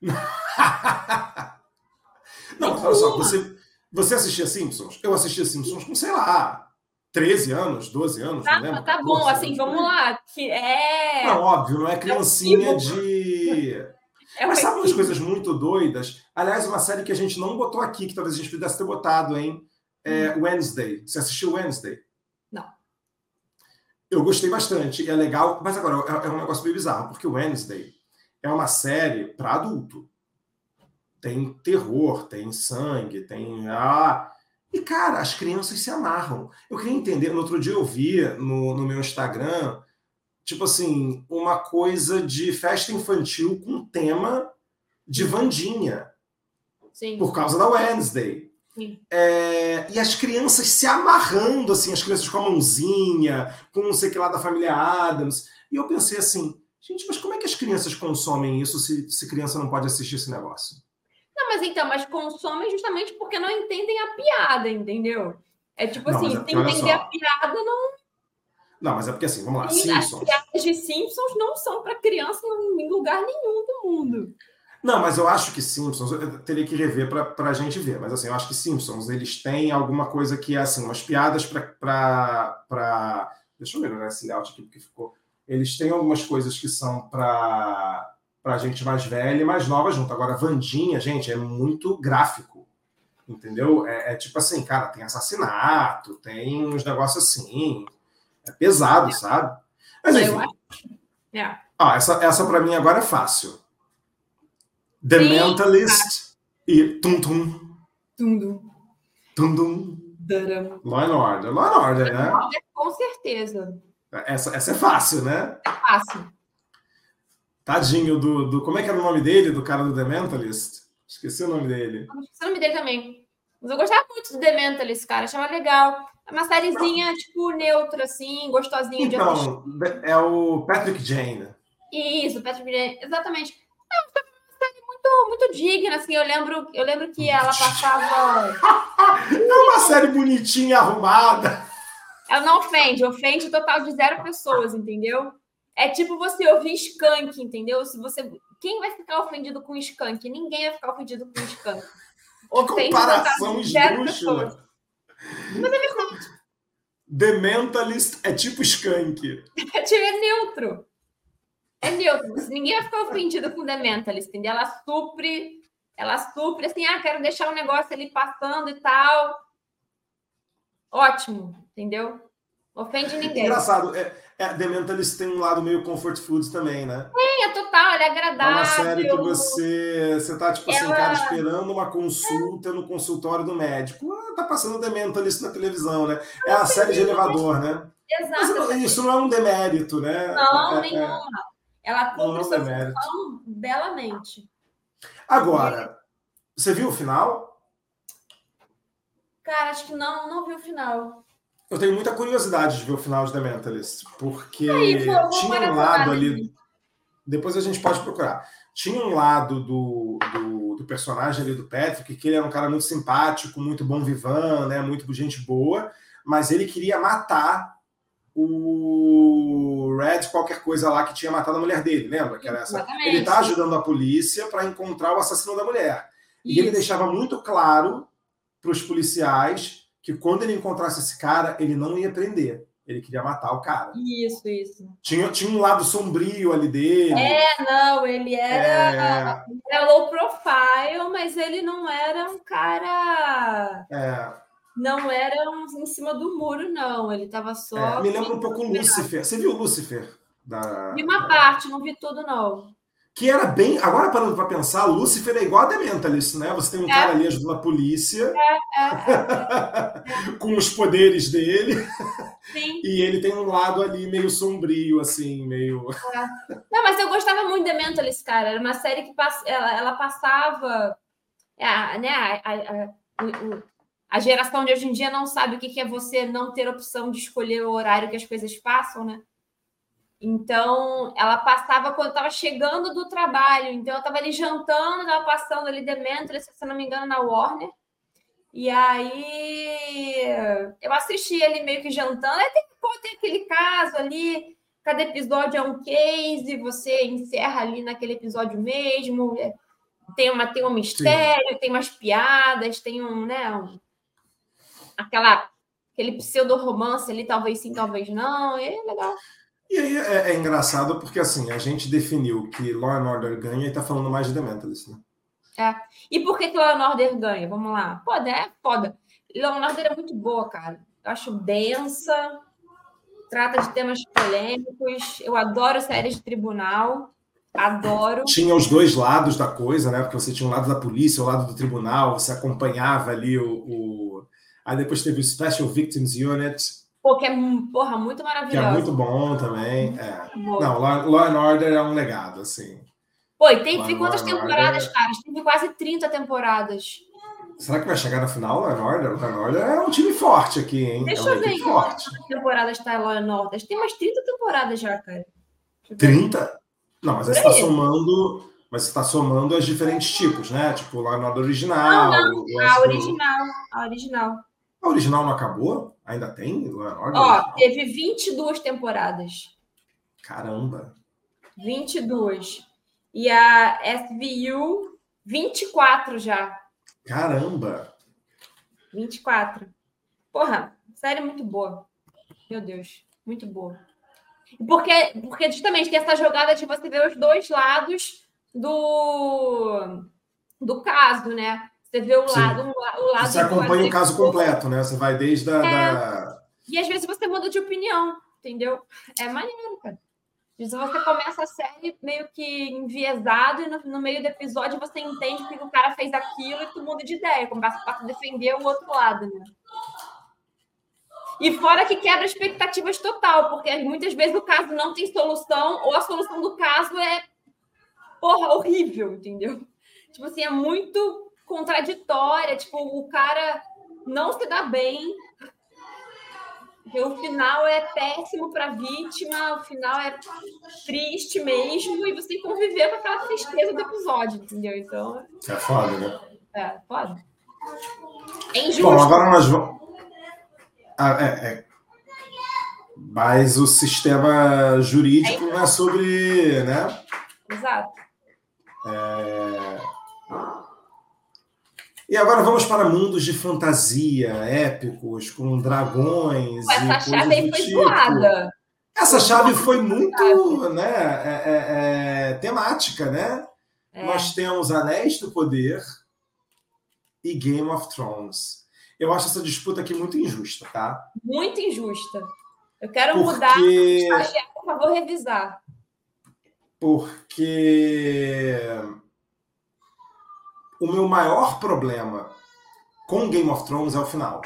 não, olha só, você, você assistia Simpsons? Eu assistia Simpsons com, sei lá, 13 anos, 12 anos, tá, não Tá bom, assim, vamos lá. Que é... Não, óbvio, não é criancinha é de... É Mas sabe umas coisas muito doidas? Aliás, uma série que a gente não botou aqui, que talvez a gente pudesse ter botado, hein? É. Wednesday. Você assistiu Wednesday? Não. Eu gostei bastante, é legal, mas agora é, é um negócio meio bizarro, porque Wednesday é uma série para adulto. Tem terror, tem sangue, tem. Ah, e, cara, as crianças se amarram. Eu queria entender, no outro dia eu vi no, no meu Instagram, tipo assim, uma coisa de festa infantil com tema de Vandinha. Sim. Por causa da Wednesday. É, e as crianças se amarrando, assim, as crianças com a mãozinha, com não sei o que lá da família Adams. E eu pensei assim, gente, mas como é que as crianças consomem isso se, se criança não pode assistir esse negócio? Não, mas então, mas consomem justamente porque não entendem a piada, entendeu? É tipo não, assim, é, entender a piada, não. Não, mas é porque assim, vamos lá, Simpsons. As piadas de Simpsons não são para criança em lugar nenhum do mundo. Não, mas eu acho que Simpsons, eu teria que rever para a gente ver, mas assim, eu acho que Simpsons, eles têm alguma coisa que é assim, umas piadas para. Deixa eu ver né, esse layout aqui, porque ficou. Eles têm algumas coisas que são para para gente mais velha e mais nova junto. Agora, Vandinha, gente, é muito gráfico. Entendeu? É, é, tipo assim, cara, tem assassinato, tem uns negócios assim. É pesado, é. sabe? Mas enfim. É. Ah, essa, essa para mim agora é fácil. The Sim, Mentalist e Tum Tum. Tum Tum. Tum Tum. Law and Order. Law and Order, né? Com certeza. Essa, essa é fácil, né? É fácil. Tadinho do, do. Como é que era o nome dele, do cara do The Mentalist? Esqueci o nome dele. esqueci o nome dele também. Mas eu gostava muito do The Mentalist, cara. Achava legal. É uma sériezinha, tipo, neutra, assim, gostosinha então, de assistir. é o Patrick Jane. Isso, Patrick Jane. Exatamente. Muito, muito digna, assim. Eu lembro, eu lembro que ela passava. é uma série bonitinha, arrumada. Ela não ofende, ofende total de zero pessoas, entendeu? É tipo você ouvir skunk, entendeu? Se você. Quem vai ficar ofendido com skunk? Ninguém vai ficar ofendido com skunk. Ofende comparação esdrúxula. Mas é verdade. The Mentalist é tipo skunk. É, tipo, é neutro. É neutro. Ninguém vai ficar ofendido com The Mentalist, entendeu? Ela supre ela supre assim, ah, quero deixar o negócio ali passando e tal. Ótimo, entendeu? Ofende ninguém. Engraçado, é, é, The Mentalist tem um lado meio comfort foods também, né? Sim, é total, ele é agradável. É uma série que você, você tá, tipo assim, cara, esperando uma consulta no consultório do médico. Ah, tá passando The Mentalist na televisão, né? É a série de elevador, né? Exato. Mas isso não é um demérito, né? Não, é, nenhuma. Ela cumpre sua função belamente. Agora, você viu o final? Cara, acho que não, não vi o final. Eu tenho muita curiosidade de ver o final de The Mentalist, porque Aí, pô, tinha um lado ali. Depois a gente pode procurar. Tinha um lado do, do, do, personagem ali do Patrick, que ele era um cara muito simpático, muito bom vivan, né? Muito gente boa, mas ele queria matar o Red, qualquer coisa lá que tinha matado a mulher dele, lembra? Que era essa. Ele tá ajudando a polícia para encontrar o assassino da mulher. Isso. E ele deixava muito claro para os policiais que quando ele encontrasse esse cara, ele não ia prender. Ele queria matar o cara. Isso, isso. Tinha, tinha um lado sombrio ali dele. É, não, ele era, é... era low profile, mas ele não era um cara. É. Não era em cima do muro, não. Ele estava só. É, me lembra um pouco o Lucifer. Você viu o Lucifer? Da... Vi uma parte, não vi tudo, não que era bem. Agora, parando para pensar, Lúcifer é igual a The Mentalist, né? Você tem um é. cara ali ajudando a polícia, é, é, com os poderes dele, Sim. e ele tem um lado ali meio sombrio, assim, meio. É. Não, mas eu gostava muito de The Mentalist, cara. Era uma série que pass... ela, ela passava. É, né, a, a, a, a, geração de hoje em dia não sabe o que é você não ter opção de escolher o horário que as coisas passam, né? Então, ela passava quando estava chegando do trabalho. Então, eu estava ali jantando, estava passando ali Dementor, se não me engano, na Warner. E aí, eu assisti ele meio que jantando. Aí tem, pô, tem aquele caso ali, cada episódio é um case, você encerra ali naquele episódio mesmo. É, tem, uma, tem um mistério, Sim. tem umas piadas, tem um, né, um, aquela, aquele pseudo-romance ali, talvez sim, talvez não. E é legal. E aí é, é, engraçado porque assim, a gente definiu que Law and Order ganha e tá falando mais de The Mentalist, né? É. E por que, que Law and Order ganha? Vamos lá. Pô, é foda. Law and Order é muito boa, cara. Eu acho densa, trata de temas polêmicos. Eu adoro séries de tribunal. Adoro. Tinha os dois lados da coisa, né? Porque você tinha um lado da polícia, o um lado do tribunal, você acompanhava ali o. o... Aí depois teve o Special Victims Unit, Pô, que é, porra, muito maravilhoso. Que é muito bom também. É. Não, Law, and Order é um legado, assim. Pô, e tem, tem quantas temporadas, Order... cara? Tem quase 30 temporadas. Será que vai chegar na final, Law and Order? Law and Order é um time forte aqui, hein? Deixa é eu ver quantas temporadas tá Law and Order. Tem umas 30 temporadas já, cara. 30? Não, mas você está somando... Mas você está somando os diferentes tipos, né? Tipo, Law and Order original. Não, não. A original. A original. A original não acabou? Ainda tem? Ó, teve 22 temporadas. Caramba! 22. E a SVU, 24 já. Caramba! 24. Porra, série muito boa. Meu Deus, muito boa. Porque, porque justamente tem essa jogada de você ver os dois lados do, do caso, né? Você vê o lado, o lado. Você acompanha o caso completo, né? Você vai desde a. É. Da... E às vezes você muda de opinião, entendeu? É maneiro, cara. Às vezes você começa a série meio que enviesado e no, no meio do episódio você entende que o cara fez aquilo e tu muda de ideia, começa a defender o outro lado, né? E fora que quebra expectativas total, porque muitas vezes o caso não tem solução, ou a solução do caso é, porra, horrível, entendeu? Tipo assim, é muito contraditória, tipo, o cara não se dá bem, o final é péssimo para a vítima, o final é triste mesmo, e você conviver com aquela tristeza do episódio, entendeu? Então. É foda, né? É, foda. É injusto. Bom, agora nós vamos. Ah, é, é. Mas o sistema jurídico é, é sobre. Né? Exato. É... E agora vamos para mundos de fantasia, épicos, com dragões Essa chave aí foi tipo. Zoada. Essa chave foi muito né, é, é, é, temática, né? é. nós temos Anéis do Poder e Game of Thrones. Eu acho essa disputa aqui muito injusta, tá? Muito injusta. Eu quero Porque... mudar. Por favor, revisar. Porque o meu maior problema com Game of Thrones é o final.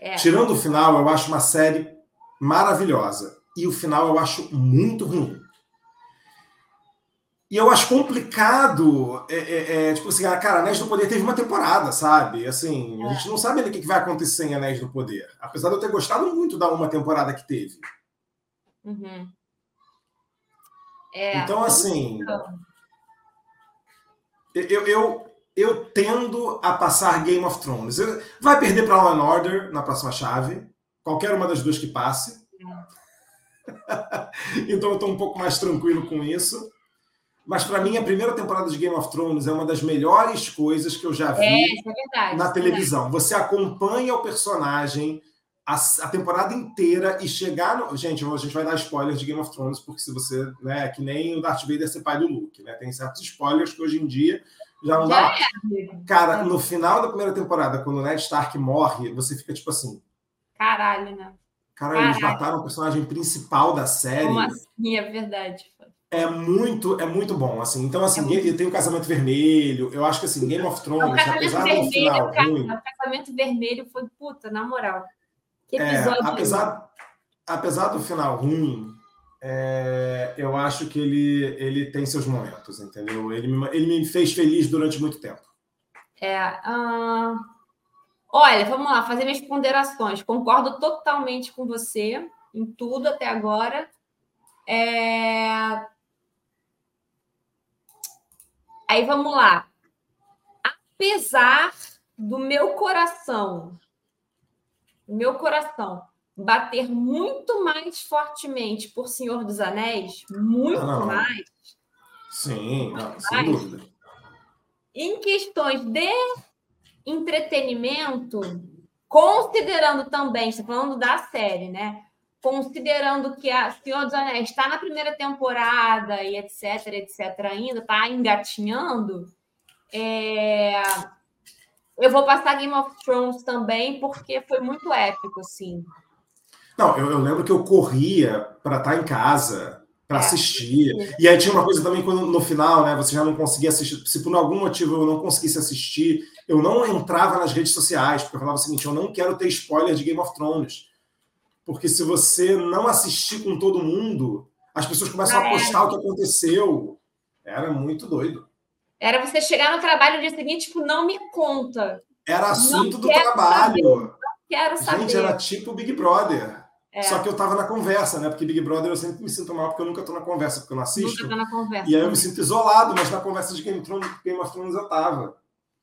É. Tirando o final, eu acho uma série maravilhosa. E o final eu acho muito ruim. E eu acho complicado, é, é, é, tipo assim, ah, cara, Anéis do Poder teve uma temporada, sabe? Assim, a gente não sabe ainda o que vai acontecer em Anéis do Poder. Apesar de eu ter gostado muito da uma temporada que teve. Uhum. É, então, assim, eu, eu, eu tendo a passar Game of Thrones. Vai perder para Law and Order na próxima chave, qualquer uma das duas que passe. então eu estou um pouco mais tranquilo com isso. Mas para mim, a primeira temporada de Game of Thrones é uma das melhores coisas que eu já vi é, é verdade, na televisão. Verdade. Você acompanha o personagem a, a, temporada inteira e chegar no. Gente, a gente vai dar spoilers de Game of Thrones, porque se você. Né, é que nem o Darth Vader ser pai do Luke, né? Tem certos spoilers que hoje em dia já não dá. É. Cara, no final da primeira temporada, quando o Ned Stark morre, você fica tipo assim. Caralho, né? Cara, eles mataram o personagem principal da série. Como assim? É verdade. É muito, é muito bom, assim. Então, assim, é tem o Casamento Vermelho. Eu acho que, assim, Game of Thrones, apesar do final ruim... O Casamento Vermelho foi, puta, na moral. Que é, episódio... É, apesar, apesar do final ruim, é, eu acho que ele, ele tem seus momentos, entendeu? Ele me, ele me fez feliz durante muito tempo. É... Uh... Olha, vamos lá, fazer minhas ponderações. Concordo totalmente com você em tudo até agora. É... Aí vamos lá. Apesar do meu coração, meu coração bater muito mais fortemente por Senhor dos Anéis, muito ah, mais. Sim, não, sem dúvida. Em questões de entretenimento, considerando também, está falando da série, né? Considerando que a Senhor dos Anéis está na primeira temporada e etc, etc, ainda está engatinhando, é... eu vou passar Game of Thrones também, porque foi muito épico, assim. Não, eu, eu lembro que eu corria para estar tá em casa para é. assistir. E aí tinha uma coisa também quando no final, né, você já não conseguia assistir. Se por algum motivo eu não conseguisse assistir, eu não entrava nas redes sociais, porque eu falava o seguinte: eu não quero ter spoiler de Game of Thrones. Porque se você não assistir com todo mundo, as pessoas começam a postar o que aconteceu. Era muito doido. Era você chegar no trabalho no dia seguinte, tipo, não me conta. Era assunto não do trabalho. Saber, não quero saber. Gente, era tipo Big Brother. É. Só que eu tava na conversa, né? Porque Big Brother eu sempre me sinto mal porque eu nunca tô na conversa, porque eu não assisto. Nunca tá na conversa. E aí eu me sinto isolado, mas na conversa de Game of Thrones, Game of Thrones eu tava.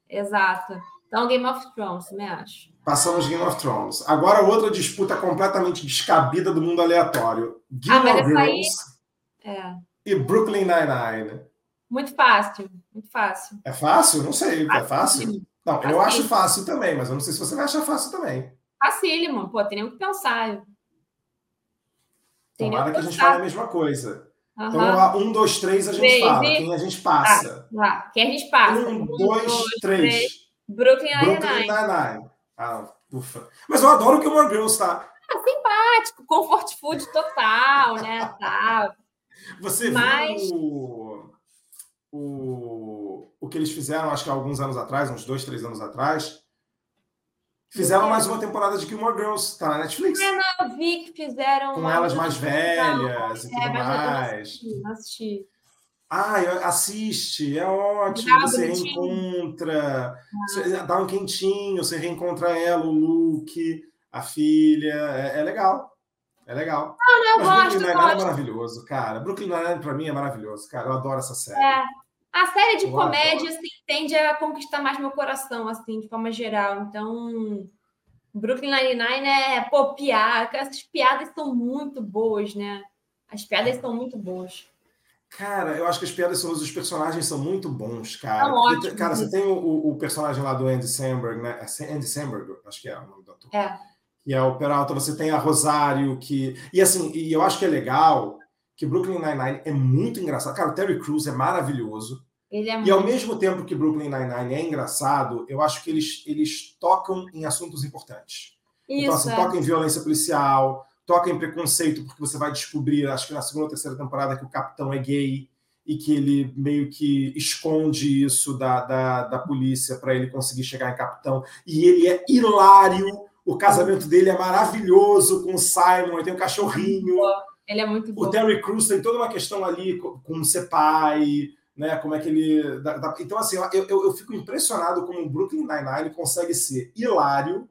Exato. Então, Game of Thrones, me acho. Passamos Game of Thrones. Agora, outra disputa completamente descabida do mundo aleatório. Game ah, of Thrones é. e Brooklyn Nine-Nine. Muito fácil, muito fácil. É fácil? Não sei. É fácil? Não, eu acho fácil também, mas eu não sei se você vai achar fácil também. Facílimo, pô, tem nem o que pensar. Tomara que a gente fale a mesma coisa. Uhum. Então, lá, um, dois, três, a gente três, fala. Quem a gente passa. Ah, lá. Quem a gente passa. Um, dois, dois três. três. Brooklyn Nine-Nine. Nine ah, ufa. Mas eu adoro o Gilmore Girls, tá? Ah, simpático. Comfort food total, né? Tal. Você Mas... viu o, o, que eles fizeram, acho que há alguns anos atrás, uns dois, três anos atrás, Fizeram mais uma temporada de Gilmore Girls, tá na Netflix. É, não, eu vi que fizeram. Com elas mais velhas e é, tudo mais. Não assisti. Ah, assiste, é ótimo. você reencontra, ah. dá um quentinho, você reencontra ela, o Luke, a filha. É, é legal. É legal. Não, não, eu Mas gosto. Brooklyn Nine-Nine é maravilhoso, cara. Brooklyn Nine-Nine, pra mim, é maravilhoso, cara. Eu adoro essa série. É. A série de eu comédia assim, tende a conquistar mais meu coração, assim, de forma geral. Então, Brooklyn Nine-Nine é, pô, piada. Essas piadas são muito boas, né? As piadas são muito boas. Cara, eu acho que as piadas são os personagens são muito bons, cara. São ótimos. Cara, você tem o, o, personagem lá do Andy Samberg, né? É Andy Samberg, acho que é o nome do ator. É. E é o Peralta, você tem a Rosário, que. E assim, e eu acho que é legal que Brooklyn Nine-Nine é muito engraçado. Cara, o Terry Crews é maravilhoso. Ele é E muito... ao mesmo tempo que Brooklyn Nine-Nine é engraçado, eu acho que eles, eles tocam em assuntos importantes. então, Isso, assim, é. toca em violência policial, toca em preconceito, porque você vai descobrir, acho que na segunda ou terceira temporada, que o capitão é gay e que ele meio que esconde isso da, da, da polícia para ele conseguir chegar em capitão. E ele é hilário. O casamento dele é maravilhoso com o Simon, ele tem um cachorrinho. Ele é muito bom. O Terry Crews tem toda uma questão ali com, com ser pai, né? Como é que ele. da- da- Então, assim, eu, eu, eu fico impressionado como o Brooklyn Nine-Nine consegue ser hilário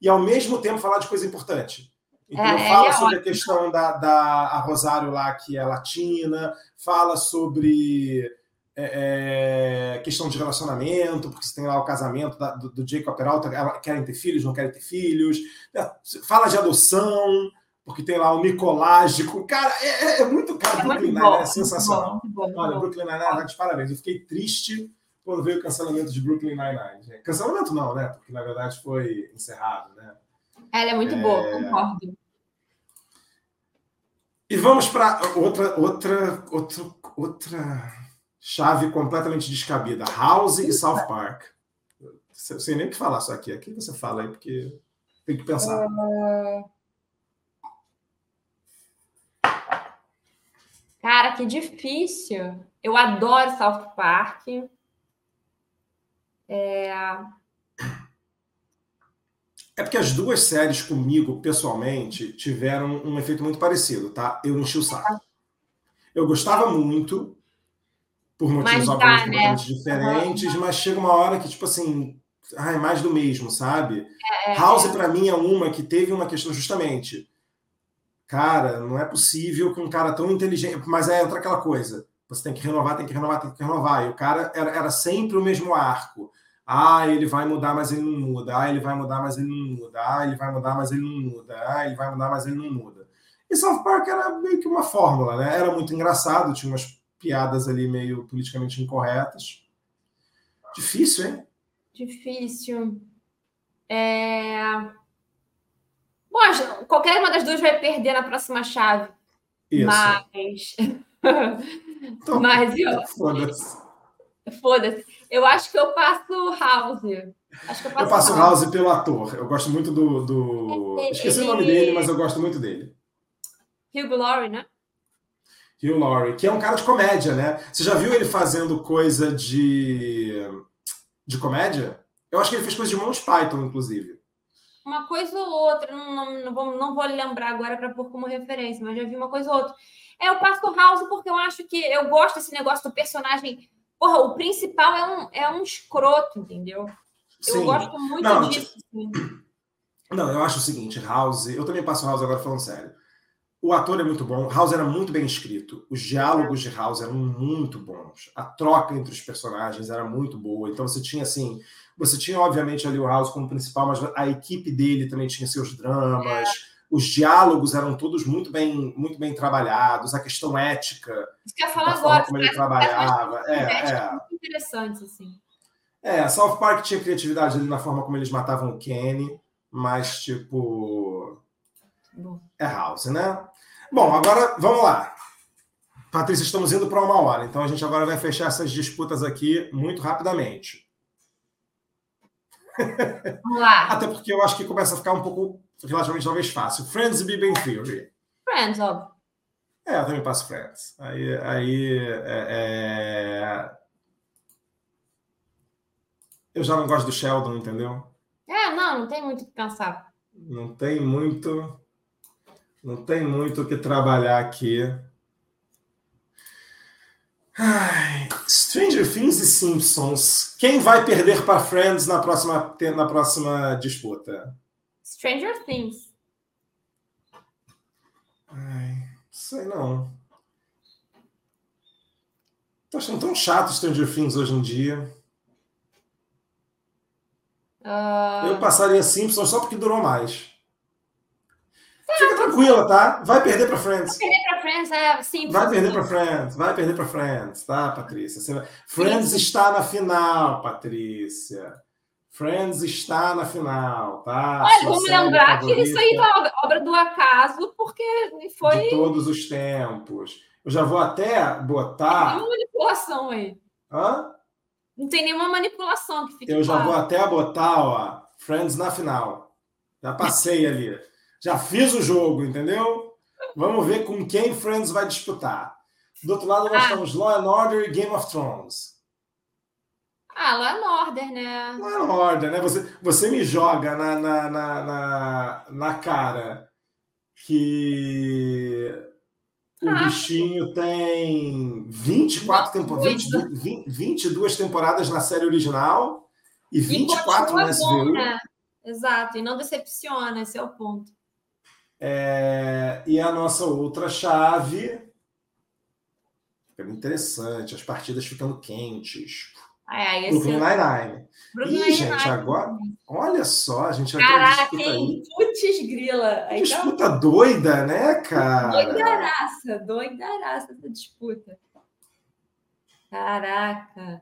e ao mesmo tempo falar de coisa importante. Então, É, ele fala é sobre a ótimo. questão da, da a Rosário lá, que é latina, fala sobre é, é, questão de relacionamento, porque você tem lá o casamento da- do, do Jacob Peralta, querem ter filhos, não querem ter filhos, né? fala de adoção, porque tem lá o micolágico. Cara, é, é- é muito cara. É Brooklyn Nine-Nine bom. é muito sensacional. bom, muito bom, Olha. Brooklyn Nine-Nine, tá de parabéns. Eu fiquei triste quando veio o cancelamento de Brooklyn Nine-Nine. Cancelamento não, né? Porque na verdade foi encerrado, né? Ela é muito boa, concordo. E vamos para outra, outra, outra, outra chave completamente descabida: House e South Park. Sei nem o que falar só aqui. Aqui você fala aí, porque tem que pensar. Cara, que difícil. Eu adoro South Park. É, É porque as duas séries comigo, pessoalmente, tiveram um efeito muito parecido, tá? Eu enchi o saco. Eu gostava muito, por motivos Mas obviamente dá, né? completamente diferentes, mas chega uma hora que, tipo assim, ai, mais do mesmo, sabe? é, House, pra mim, é uma que teve uma questão justamente. Cara, não é possível que um cara tão inteligente. Mas aí entra aquela coisa. Você tem que renovar, tem que renovar, tem que renovar. E o cara era, era sempre o mesmo arco. Ah, ele vai mudar, mas ele não muda. Ah, ele vai mudar, mas ele não muda. Ah, ele vai mudar, mas ele não muda. Ah, ele vai mudar, mas ele não muda. E South Park era meio que uma fórmula, né? Era muito engraçado, tinha umas piadas ali meio politicamente incorretas. Difícil, hein? Difícil. É... Bom, qualquer uma das duas vai perder na próxima chave. Isso. Mas. Então, Mas eu. Foda-se. Foda-se. Eu acho que eu passo House. Acho que eu passo, Eu passo House pelo ator. Eu gosto muito do. do... Esqueci o nome dele, mas eu gosto muito dele. Hugh Laurie, né? Hugh Laurie, que é um cara de comédia, né? Você já viu ele fazendo coisa de. de comédia? Eu acho que ele fez coisa de Monty Python, inclusive. Uma coisa ou outra, não, não, não, vou, não vou lembrar agora para pôr como referência, mas já vi uma coisa ou outra. É, eu passo House porque eu acho que eu gosto desse negócio do personagem. Porra, o principal é um, é um escroto, entendeu? Eu Sim. gosto muito Não, disso. assim. Não, eu acho o seguinte, House. Eu também passo House agora falando sério. O ator é muito bom, House era muito bem escrito. Os diálogos de House eram muito bons. A troca entre os personagens era muito boa. Então você tinha assim, você tinha obviamente ali o House como principal, mas a equipe dele também tinha seus dramas. Os diálogos eram todos muito bem, muito bem trabalhados. A questão ética Isso que eu ia falar agora. como ele trabalhava. É, é. muito interessantes, assim. É, South Park tinha criatividade ali na forma como eles matavam o Kenny, mas tipo Bom. é House, né? Bom, agora vamos lá. Patrícia, estamos indo para uma hora, então a gente agora vai fechar essas disputas aqui muito rapidamente. Vamos lá. Até porque eu acho que começa a ficar um pouco relativamente talvez fácil. Friends e Big Bang Theory. Friends, óbvio. É, eu também passo Friends. Aí, aí é, é... eu já não gosto do Sheldon, entendeu? É, não, não tem muito o que pensar. Não tem muito, não tem muito o que trabalhar aqui. Ai, Stranger Things e Simpsons. Quem vai perder para Friends na próxima, na próxima disputa? Stranger Things. Ai, sei não. Tô achando tão chato Stranger Things hoje em dia. Ah, Eu passaria Simpsons só porque durou mais. Fica tranquila, tá? Vai perder para Friends. perder pra Friends é simples. Vai perder para Friends, vai perder para Friends, tá, Patrícia? Você vai- Friends está na final, Patrícia. Friends está na final, tá? Olha, vamos lembrar que isso aí tá obra do acaso, porque foi. De todos os tempos. Eu já vou até botar. Tem nenhuma manipulação aí. Hã? Não tem nenhuma manipulação que fique Eu já vou até botar, ó, Friends na final. Já passei ali. Já fiz o jogo, entendeu? Vamos ver com quem Friends vai disputar. Do outro lado, nós ah. temos Law and Order e Game of Thrones. Ah, Law and Order, né? Law and Order, né? Você, você me joga na, na, na, na, na cara que o ah, bichinho tem 24 temporadas, 20, 22 temporadas na série original e 24 no SVU. Né? Exato, e não decepciona, esse é o ponto. É, e a nossa outra chave. Fica interessante, as partidas ficando quentes. Ai, ai, Brooklyn Nine-Nine. Ih, gente, agora. Olha só, a gente vai Caraca, hein? Putz, grila. Aí disputa doida, né, cara? Doidaraça, doidaraça essa disputa. Caraca.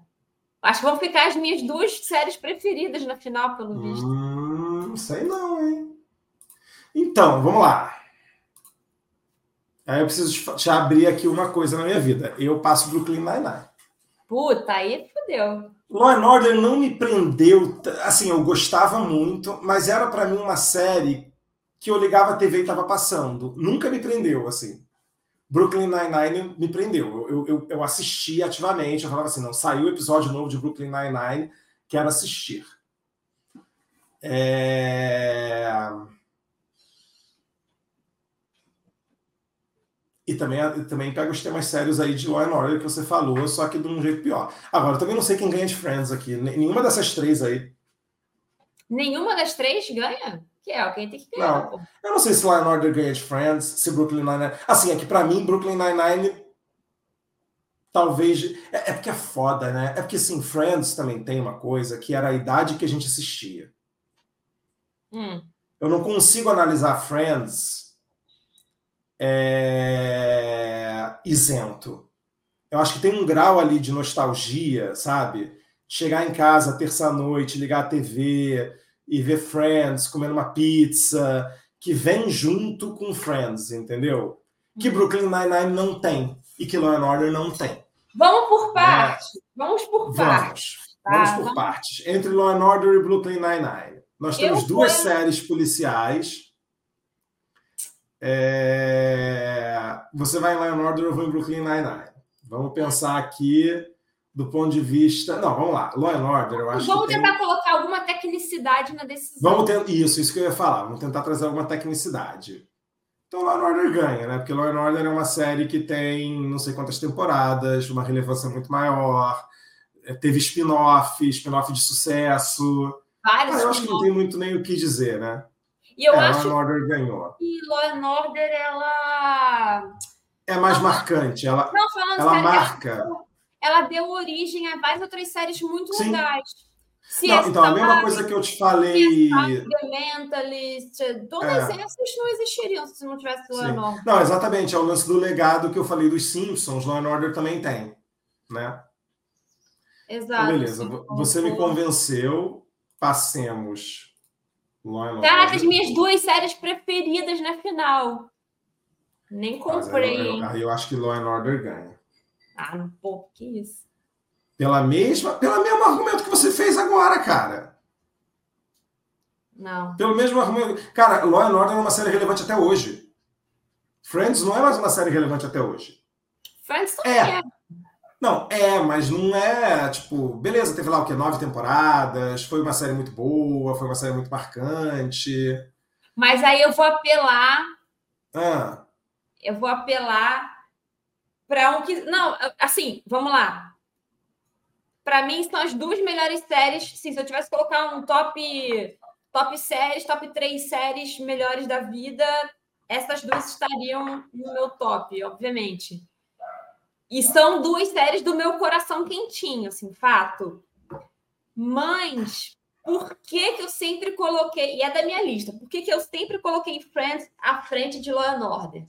Acho que vão ficar as minhas duas séries preferidas na final, pelo visto. Hum, não sei não, hein? Então, vamos lá. Aí eu preciso te abrir aqui uma coisa na minha vida. Eu passo Brooklyn Nine-Nine. Puta, aí fodeu. Law and Order não me prendeu, assim, eu gostava muito, mas era para mim uma série que eu ligava a TV e estava passando. Nunca me prendeu, assim. Brooklyn Nine-Nine me prendeu. Eu, eu, eu assisti ativamente, eu falava assim, não, saiu o episódio novo de Brooklyn Nine-Nine, quero assistir. É... E também, também pega os temas sérios aí de Law and Order que você falou, só que de um jeito pior. Agora, eu também não sei quem ganha de Friends aqui. Nenhuma dessas três aí. Nenhuma das três ganha? Que é, quem tem que ganhar. Não, eu não sei se Law and Order ganha de Friends, se Brooklyn Nine-Nine... Assim, é que pra mim, Brooklyn Nine-Nine talvez... É, é, porque é foda, né? É porque, assim, Friends também tem uma coisa que era a idade que a gente assistia. Hum. Eu não consigo analisar Friends é, isento. Eu acho que tem um grau ali de nostalgia, sabe? Chegar em casa terça-noite, ligar a TV e ver Friends comendo uma pizza, que vem junto com Friends, entendeu? Que Brooklyn Nine-Nine não tem e que Law and Order não tem. Vamos por partes. É. Vamos por partes. Tá, vamos por vamos... partes. Entre Law and Order e Brooklyn Nine-Nine. Nós temos Eu duas séries policiais é... Você vai em Lion Order, eu vou em Brooklyn Nine-Nine. Vamos pensar aqui do ponto de vista. Não, vamos lá. Law and Order, eu acho Vamos tentar tem... colocar alguma tecnicidade na decisão. Vamos ter... Isso, isso que eu ia falar. Vamos tentar trazer alguma tecnicidade. Então, Law and Order ganha, né? Porque Law and Order é uma série que tem não sei quantas temporadas, uma relevância muito maior. É, teve spin-off, spin-off de sucesso. Vários. Ah, eu acho que não tem muito nem o que dizer, né? E eu é, acho Law Order ganhou. que Law Order ela é mais marcante. Ela, não, falando ela sério, marca. Ela, ela, deu origem a várias outras séries muito Sim. legais. não, então, a mesma coisa que eu te falei. The Mentalist, todas é. essas não existiriam se não tivesse Law and Order. Não, exatamente. É o lance do legado que eu falei dos Simpsons. Law and Order também tem. Né? Exato. Então, beleza. Você me convenceu. Passemos Caraca, as minhas duas séries preferidas na final. Nem comprei. Aí eu, eu, eu, acho que Law and Order ganha. Ah, não, pô, que isso. Pela mesma, pelo mesmo argumento que você fez agora, cara. Não. Pelo mesmo argumento. Cara, Law and Order é uma série relevante até hoje. Friends não é mais uma série relevante até hoje. Friends também é. é. Não, é, mas não é, tipo, beleza, teve lá o quê? Nove temporadas, foi uma série muito boa, foi uma série muito marcante. Mas aí eu vou apelar. Ah. Eu vou apelar para um que. Não, assim, vamos lá. Para mim, são as duas melhores séries. Sim, se eu tivesse que colocar um top, top séries, top três séries melhores da vida, essas duas estariam no meu top, obviamente. E são duas séries do meu coração quentinho, assim, fato. Mas por que, que eu sempre coloquei, e é da minha lista, por que, que eu sempre coloquei Friends à frente de Law and Order?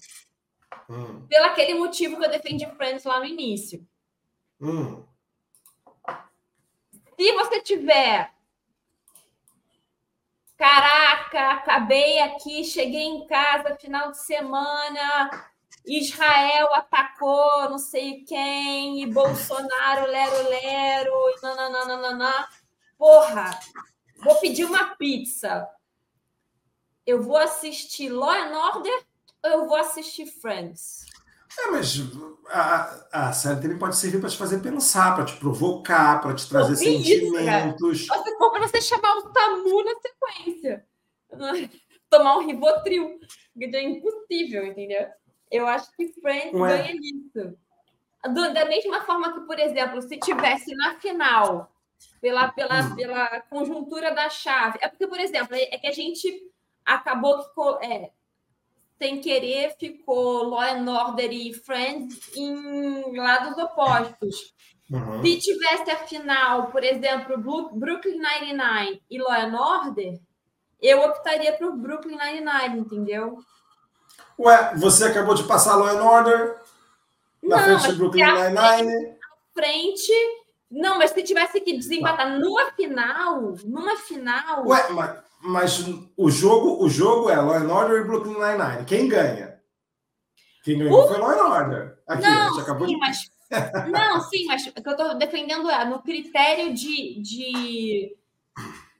Hum. Pelo aquele motivo que eu defendi Friends lá no início. Hum. Se você tiver Caraca, acabei aqui, cheguei em casa final de semana, Israel atacou não sei quem, e Bolsonaro, lero, lero, e nananana. Porra, vou pedir uma pizza. Eu vou assistir Law and Order ou eu vou assistir Friends? É, mas a, a série também pode servir para te fazer pensar, para te provocar, para te trazer sentimentos. Isso, Você for para você chamar o Tamu na sequência. Tomar um Rivotril. É impossível, entendeu? Eu acho que Friends Ué. ganha nisso. Do, da mesma forma que, por exemplo, se tivesse na final, pela, pela, hum. pela conjuntura da chave. É porque, por exemplo, é, é que a gente acabou que. É, sem querer, ficou Law and Order e Friends em lados opostos. Uhum. Se tivesse a final, por exemplo, Brooklyn Nine-Nine e Law and Order, eu optaria por Brooklyn Nine-Nine, entendeu? Ué, você acabou de passar Law and Order na não, frente de Brooklyn Nine-Nine? frente... Não, mas se tivesse que desempatar numa final, numa final... Ué, mas mas o jogo, o jogo é Law and Order e Brooklyn Nine-Nine. Quem ganha? Quem ganhou uh! foi Law and Order. Aqui, não, a gente acabou sim, de... mas... não, sim, mas o que eu estou defendendo é no critério de, de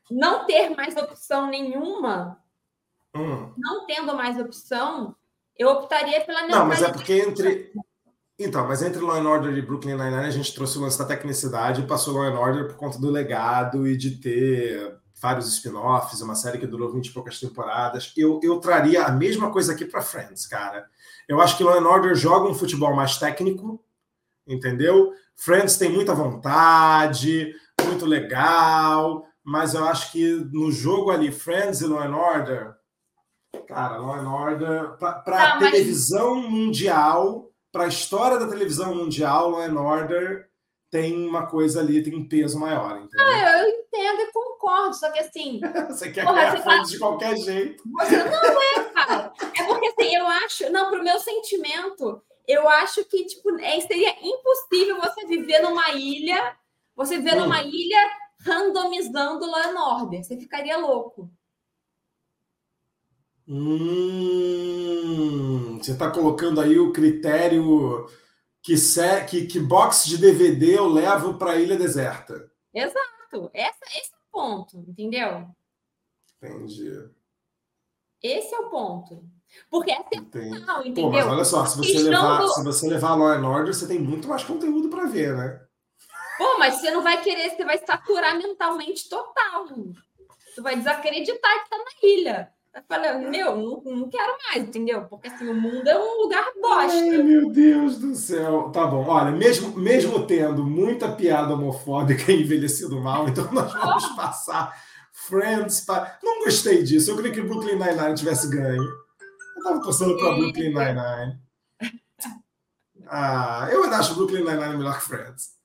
não ter mais opção nenhuma, hum. não tendo mais opção, eu optaria pela Não, mas é porque entre. Então, mas entre Law and Order e Brooklyn Nine-Nine a gente trouxe o lance da tecnicidade e passou Law and Order por conta do legado e de ter vários spin-offs, uma série que durou 20 e poucas temporadas. Eu, eu traria a mesma coisa aqui para Friends, cara. Eu acho que Law and Order joga um futebol mais técnico, entendeu? Friends tem muita vontade, muito legal, mas eu acho que no jogo ali, Friends e Law and Order, cara, Law and Order, para a televisão mas... mundial, para a história da televisão mundial, Law and Order tem uma coisa ali, tem um peso maior, entendeu? Ah, eu entendo e concordo, só que assim. você quer porra, tá... de qualquer jeito. Você não é, cara. É porque assim, eu acho. Não, pro meu sentimento, eu acho que tipo, é, seria impossível você viver numa ilha, você viver hum. numa ilha randomizando Law and Order. Você ficaria louco. Hum, você está colocando aí o critério que, que, que box de DVD eu levo para a ilha deserta. Exato. Essa, esse é o ponto, entendeu? Entendi. Esse é o ponto. Porque é sensacional, entendeu? Pô, mas olha só, se você, levar, se você levar Law and Order, você tem muito mais conteúdo para ver, né? Pô, mas você não vai querer, você vai saturar mentalmente total. Você vai desacreditar que tá na ilha. Eu falei, meu, não, não quero mais, entendeu? Porque assim, o mundo é um lugar bosta. Ai, meu Deus do céu. Tá bom, olha, mesmo, mesmo tendo muita piada homofóbica e envelhecido mal, então nós vamos passar Friends para. Não gostei disso. Eu queria que Brooklyn Nine-Nine tivesse ganho. Eu tava torcendo para Brooklyn Nine-Nine. Ah, eu ainda acho Brooklyn Nine-Nine melhor que Friends.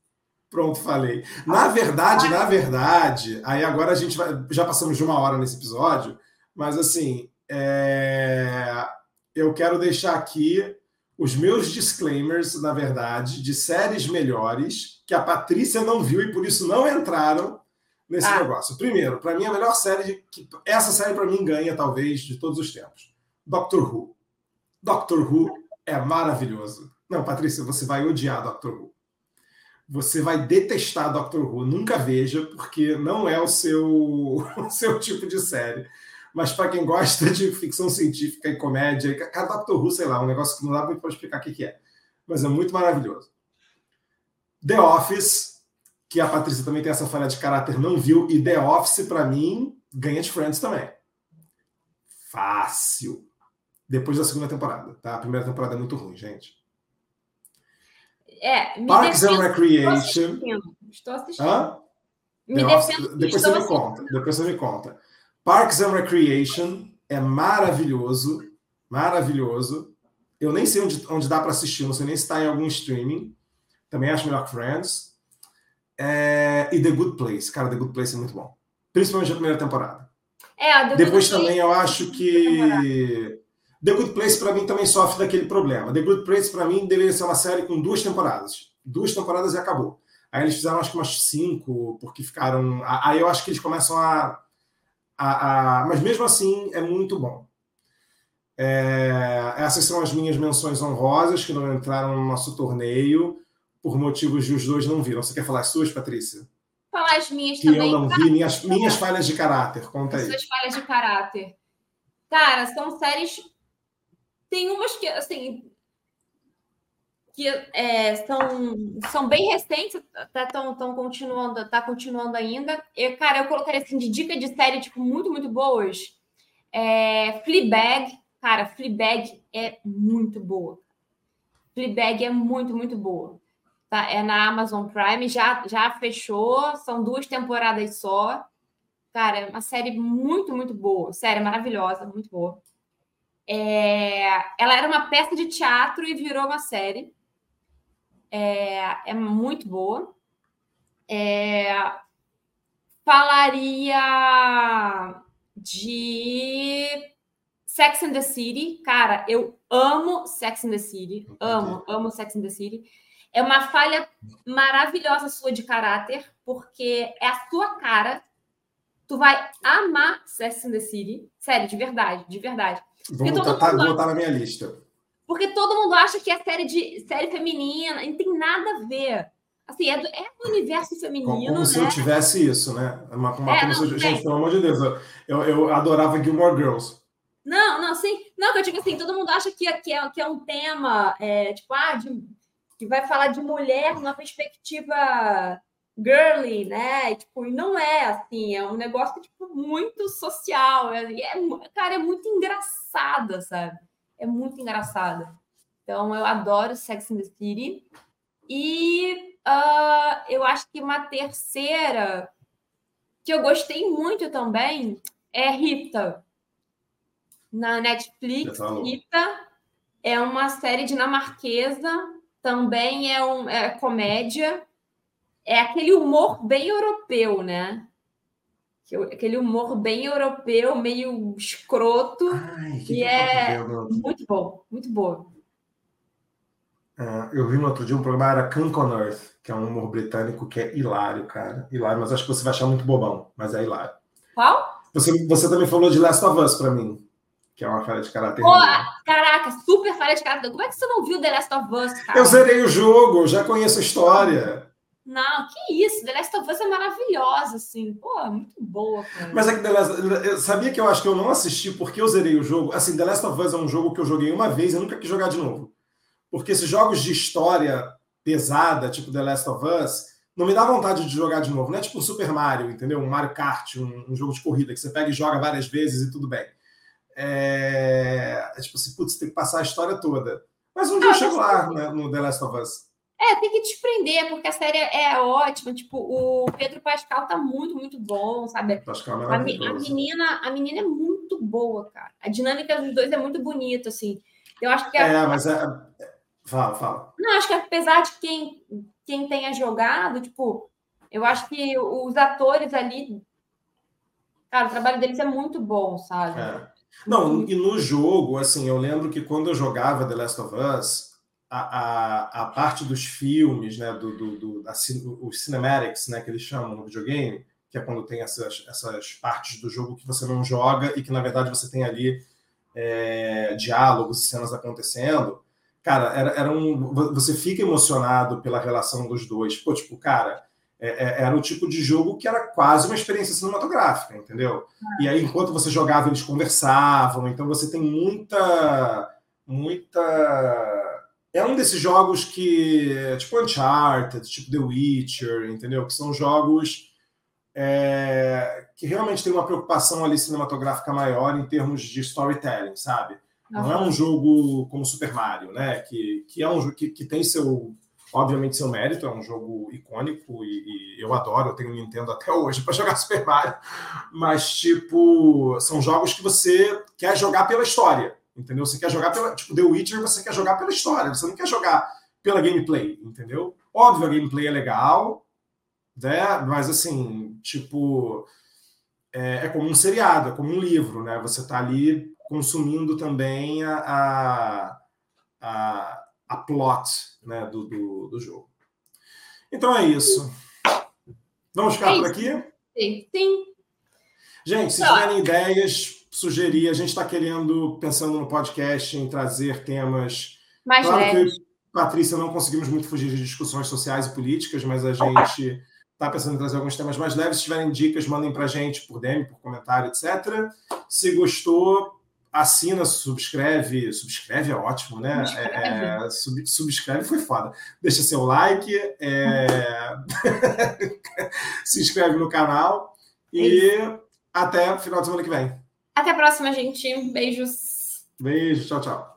Pronto, falei. Na verdade, na verdade, aí agora a gente vai. Já passamos de uma hora nesse episódio. Mas, assim, é... eu quero deixar aqui os meus disclaimers, na verdade, de séries melhores que a Patrícia não viu e por isso não entraram nesse ah. negócio. Primeiro, para mim, a melhor série, que essa série para mim ganha, talvez, de todos os tempos: Doctor Who. Doctor Who é maravilhoso. Não, Patrícia, você vai odiar Doctor Who. Você vai detestar Doctor Who. Nunca veja, porque não é o seu, o seu tipo de série. Mas para quem gosta de ficção científica e comédia, cada Doctor Who, sei lá, um negócio que não dá muito para explicar o que, é. Mas é muito maravilhoso. The Office, que a Patrícia também tem essa falha de caráter, não viu, e The Office, para mim, ganha de Friends também. Fácil. Depois da segunda temporada, tá? A primeira temporada é muito ruim, gente. É, Parks and Recreation. Estou assistindo. Estou assistindo. Hã? Me defendo, depois você me conta. Depois você me conta. Parks and Recreation é maravilhoso, maravilhoso. Eu nem sei onde, onde dá para assistir, não sei nem se está em algum streaming. Também acho melhor que Friends. É, e The Good Place. Cara, The Good Place é muito bom. Principalmente a primeira temporada. É, The Depois Good também eu acho que. The Good Place para mim também sofre daquele problema. The Good Place para mim deveria ser uma série com duas temporadas. Duas temporadas e acabou. Aí eles fizeram acho que umas cinco, porque ficaram. Aí eu acho que eles começam a a, a, mas mesmo assim é muito bom. É, essas são as minhas menções honrosas que não entraram no nosso torneio por motivos de os dois não viram. Você quer falar as suas, Patrícia? Falar as minhas que também. eu não vi, minhas, minhas falhas de caráter. Conta as aí. Suas falhas de caráter. Cara, são séries. Tem umas que, assim, que é, são, são bem recentes, tá, tão, continuando, tá continuando ainda. Eu, cara, eu colocaria assim de dica de série tipo muito muito boas. É, Fleabag, cara, Fleabag é muito boa. Fleabag é muito muito boa. Tá? É na Amazon Prime, já já fechou, são duas temporadas só. Cara, é uma série muito muito boa, série maravilhosa, muito boa. É, ela era uma peça de teatro e virou uma série é, é muito boa. É, falaria de Sex and the City. Cara, eu amo Sex and the City. Amo, amo Sex and the City. É uma falha maravilhosa sua de caráter, porque é a sua cara. Tu vai amar Sex and the City. Sério, de verdade, de verdade. Vou botar, tá, vou botar na minha lista. Porque todo mundo acha que é série de série feminina, não tem nada a ver. Assim, é do, é do universo feminino. Como, como né? se eu tivesse isso, né? Uma, uma, é, não, gente, pelo amor de Deus, eu, eu adorava Gilmore Girls. Não, não, sim. Não, que eu digo assim, todo mundo acha que, que, é, que é um tema, é, tipo, ah, de, que vai falar de mulher numa perspectiva girly, né? E, tipo, e não é assim, é um negócio tipo, muito social. É, é, cara, é muito engraçada, sabe? É muito engraçada. Então, eu adoro Sex and the City. E uh, eu acho que uma terceira que eu gostei muito também é Rita. Na Netflix, Rita é uma série dinamarquesa, também é, um, é comédia. É aquele humor bem europeu, né? Aquele humor bem europeu, meio escroto. Ai, que e é muito bom, muito bom. Uh, eu vi no outro dia um programa, era Come on Earth, que é um humor britânico que é hilário, cara. Hilário, mas acho que você vai achar muito bobão, mas é hilário. Qual? Você, você também falou de Last of Us para mim, que é uma falha de caráter. Pô, caraca, super falha de caráter. Como é que você não viu The Last of Us, cara? Eu zerei o jogo, já conheço a história. Não, que isso, The Last of Us é maravilhosa, assim. Pô, é muito boa, cara. Mas é que The Last... Eu sabia que eu acho que eu não assisti porque eu zerei o jogo. Assim, The Last of Us é um jogo que eu joguei uma vez e nunca quis jogar de novo. Porque esses jogos de história pesada, tipo The Last of Us, não me dá vontade de jogar de novo. Não é tipo um Super Mario, entendeu? Um Mario Kart, um, um jogo de corrida que você pega e joga várias vezes e tudo bem. É, é tipo assim, putz, tem que passar a história toda. Mas um dia ah, eu chego lá né, no The Last of Us. É, tem que desprender, porque a série é ótima. Tipo, o Pedro Pascal tá muito, muito bom, sabe? Pascal é a, a, menina, a menina é muito boa, cara. A dinâmica dos dois é muito bonita, assim. Eu acho que. A... É, mas é. Fala, fala. Não, acho que apesar de quem, quem tenha jogado, tipo, eu acho que os atores ali. Cara, o trabalho deles é muito bom, sabe? É. Não, e no jogo, assim, eu lembro que quando eu jogava The Last of Us, a, a, a, parte dos filmes, né, do, do, do a, os cinematics, né, que eles chamam no videogame, que é quando tem essas, essas partes do jogo que você não joga e que, na verdade, você tem ali é, diálogos e cenas acontecendo. Cara, era, era um, você fica emocionado pela relação dos dois. Pô, tipo, cara, é, é, era o tipo de jogo que era quase uma experiência cinematográfica, entendeu? E aí, enquanto você jogava, eles conversavam. Então, você tem muita, muita é um desses jogos que, tipo Uncharted, tipo The Witcher, entendeu? Que são jogos é, que realmente tem uma preocupação ali cinematográfica maior em termos de storytelling, sabe? Não é um jogo como Super Mario, né? Que, que é um que, que tem seu, obviamente, seu mérito, é um jogo icônico e, e eu adoro, eu tenho Nintendo até hoje para jogar Super Mario, mas tipo, são jogos que você quer jogar pela história, entendeu? Você quer jogar pela. Tipo, The Witcher, você quer jogar pela história, você não quer jogar pela gameplay, entendeu? Óbvio, a gameplay é legal, né? Mas assim, tipo. É, é como um seriado, é como um livro, né? Você está ali consumindo também a, a, a, plot né, do, do, do, jogo. Então é isso. Vamos ficar por aqui? Sim. Sim. Gente, se tiverem ideias, sugerir, a gente está querendo, pensando no podcast, em trazer temas. Mais claro leves. que Patrícia não conseguimos muito fugir de discussões sociais e políticas, mas a gente está pensando em trazer alguns temas mais leves. Se tiverem dicas, mandem para a gente por DM, por comentário, etc. Se gostou, assina, subscreve. Subscreve é ótimo, né? É, é, sub, subscreve foi foda. Deixa seu like, é... se inscreve no canal e até o final de semana que vem. Até a próxima, gente. Beijos. Beijo, tchau, tchau.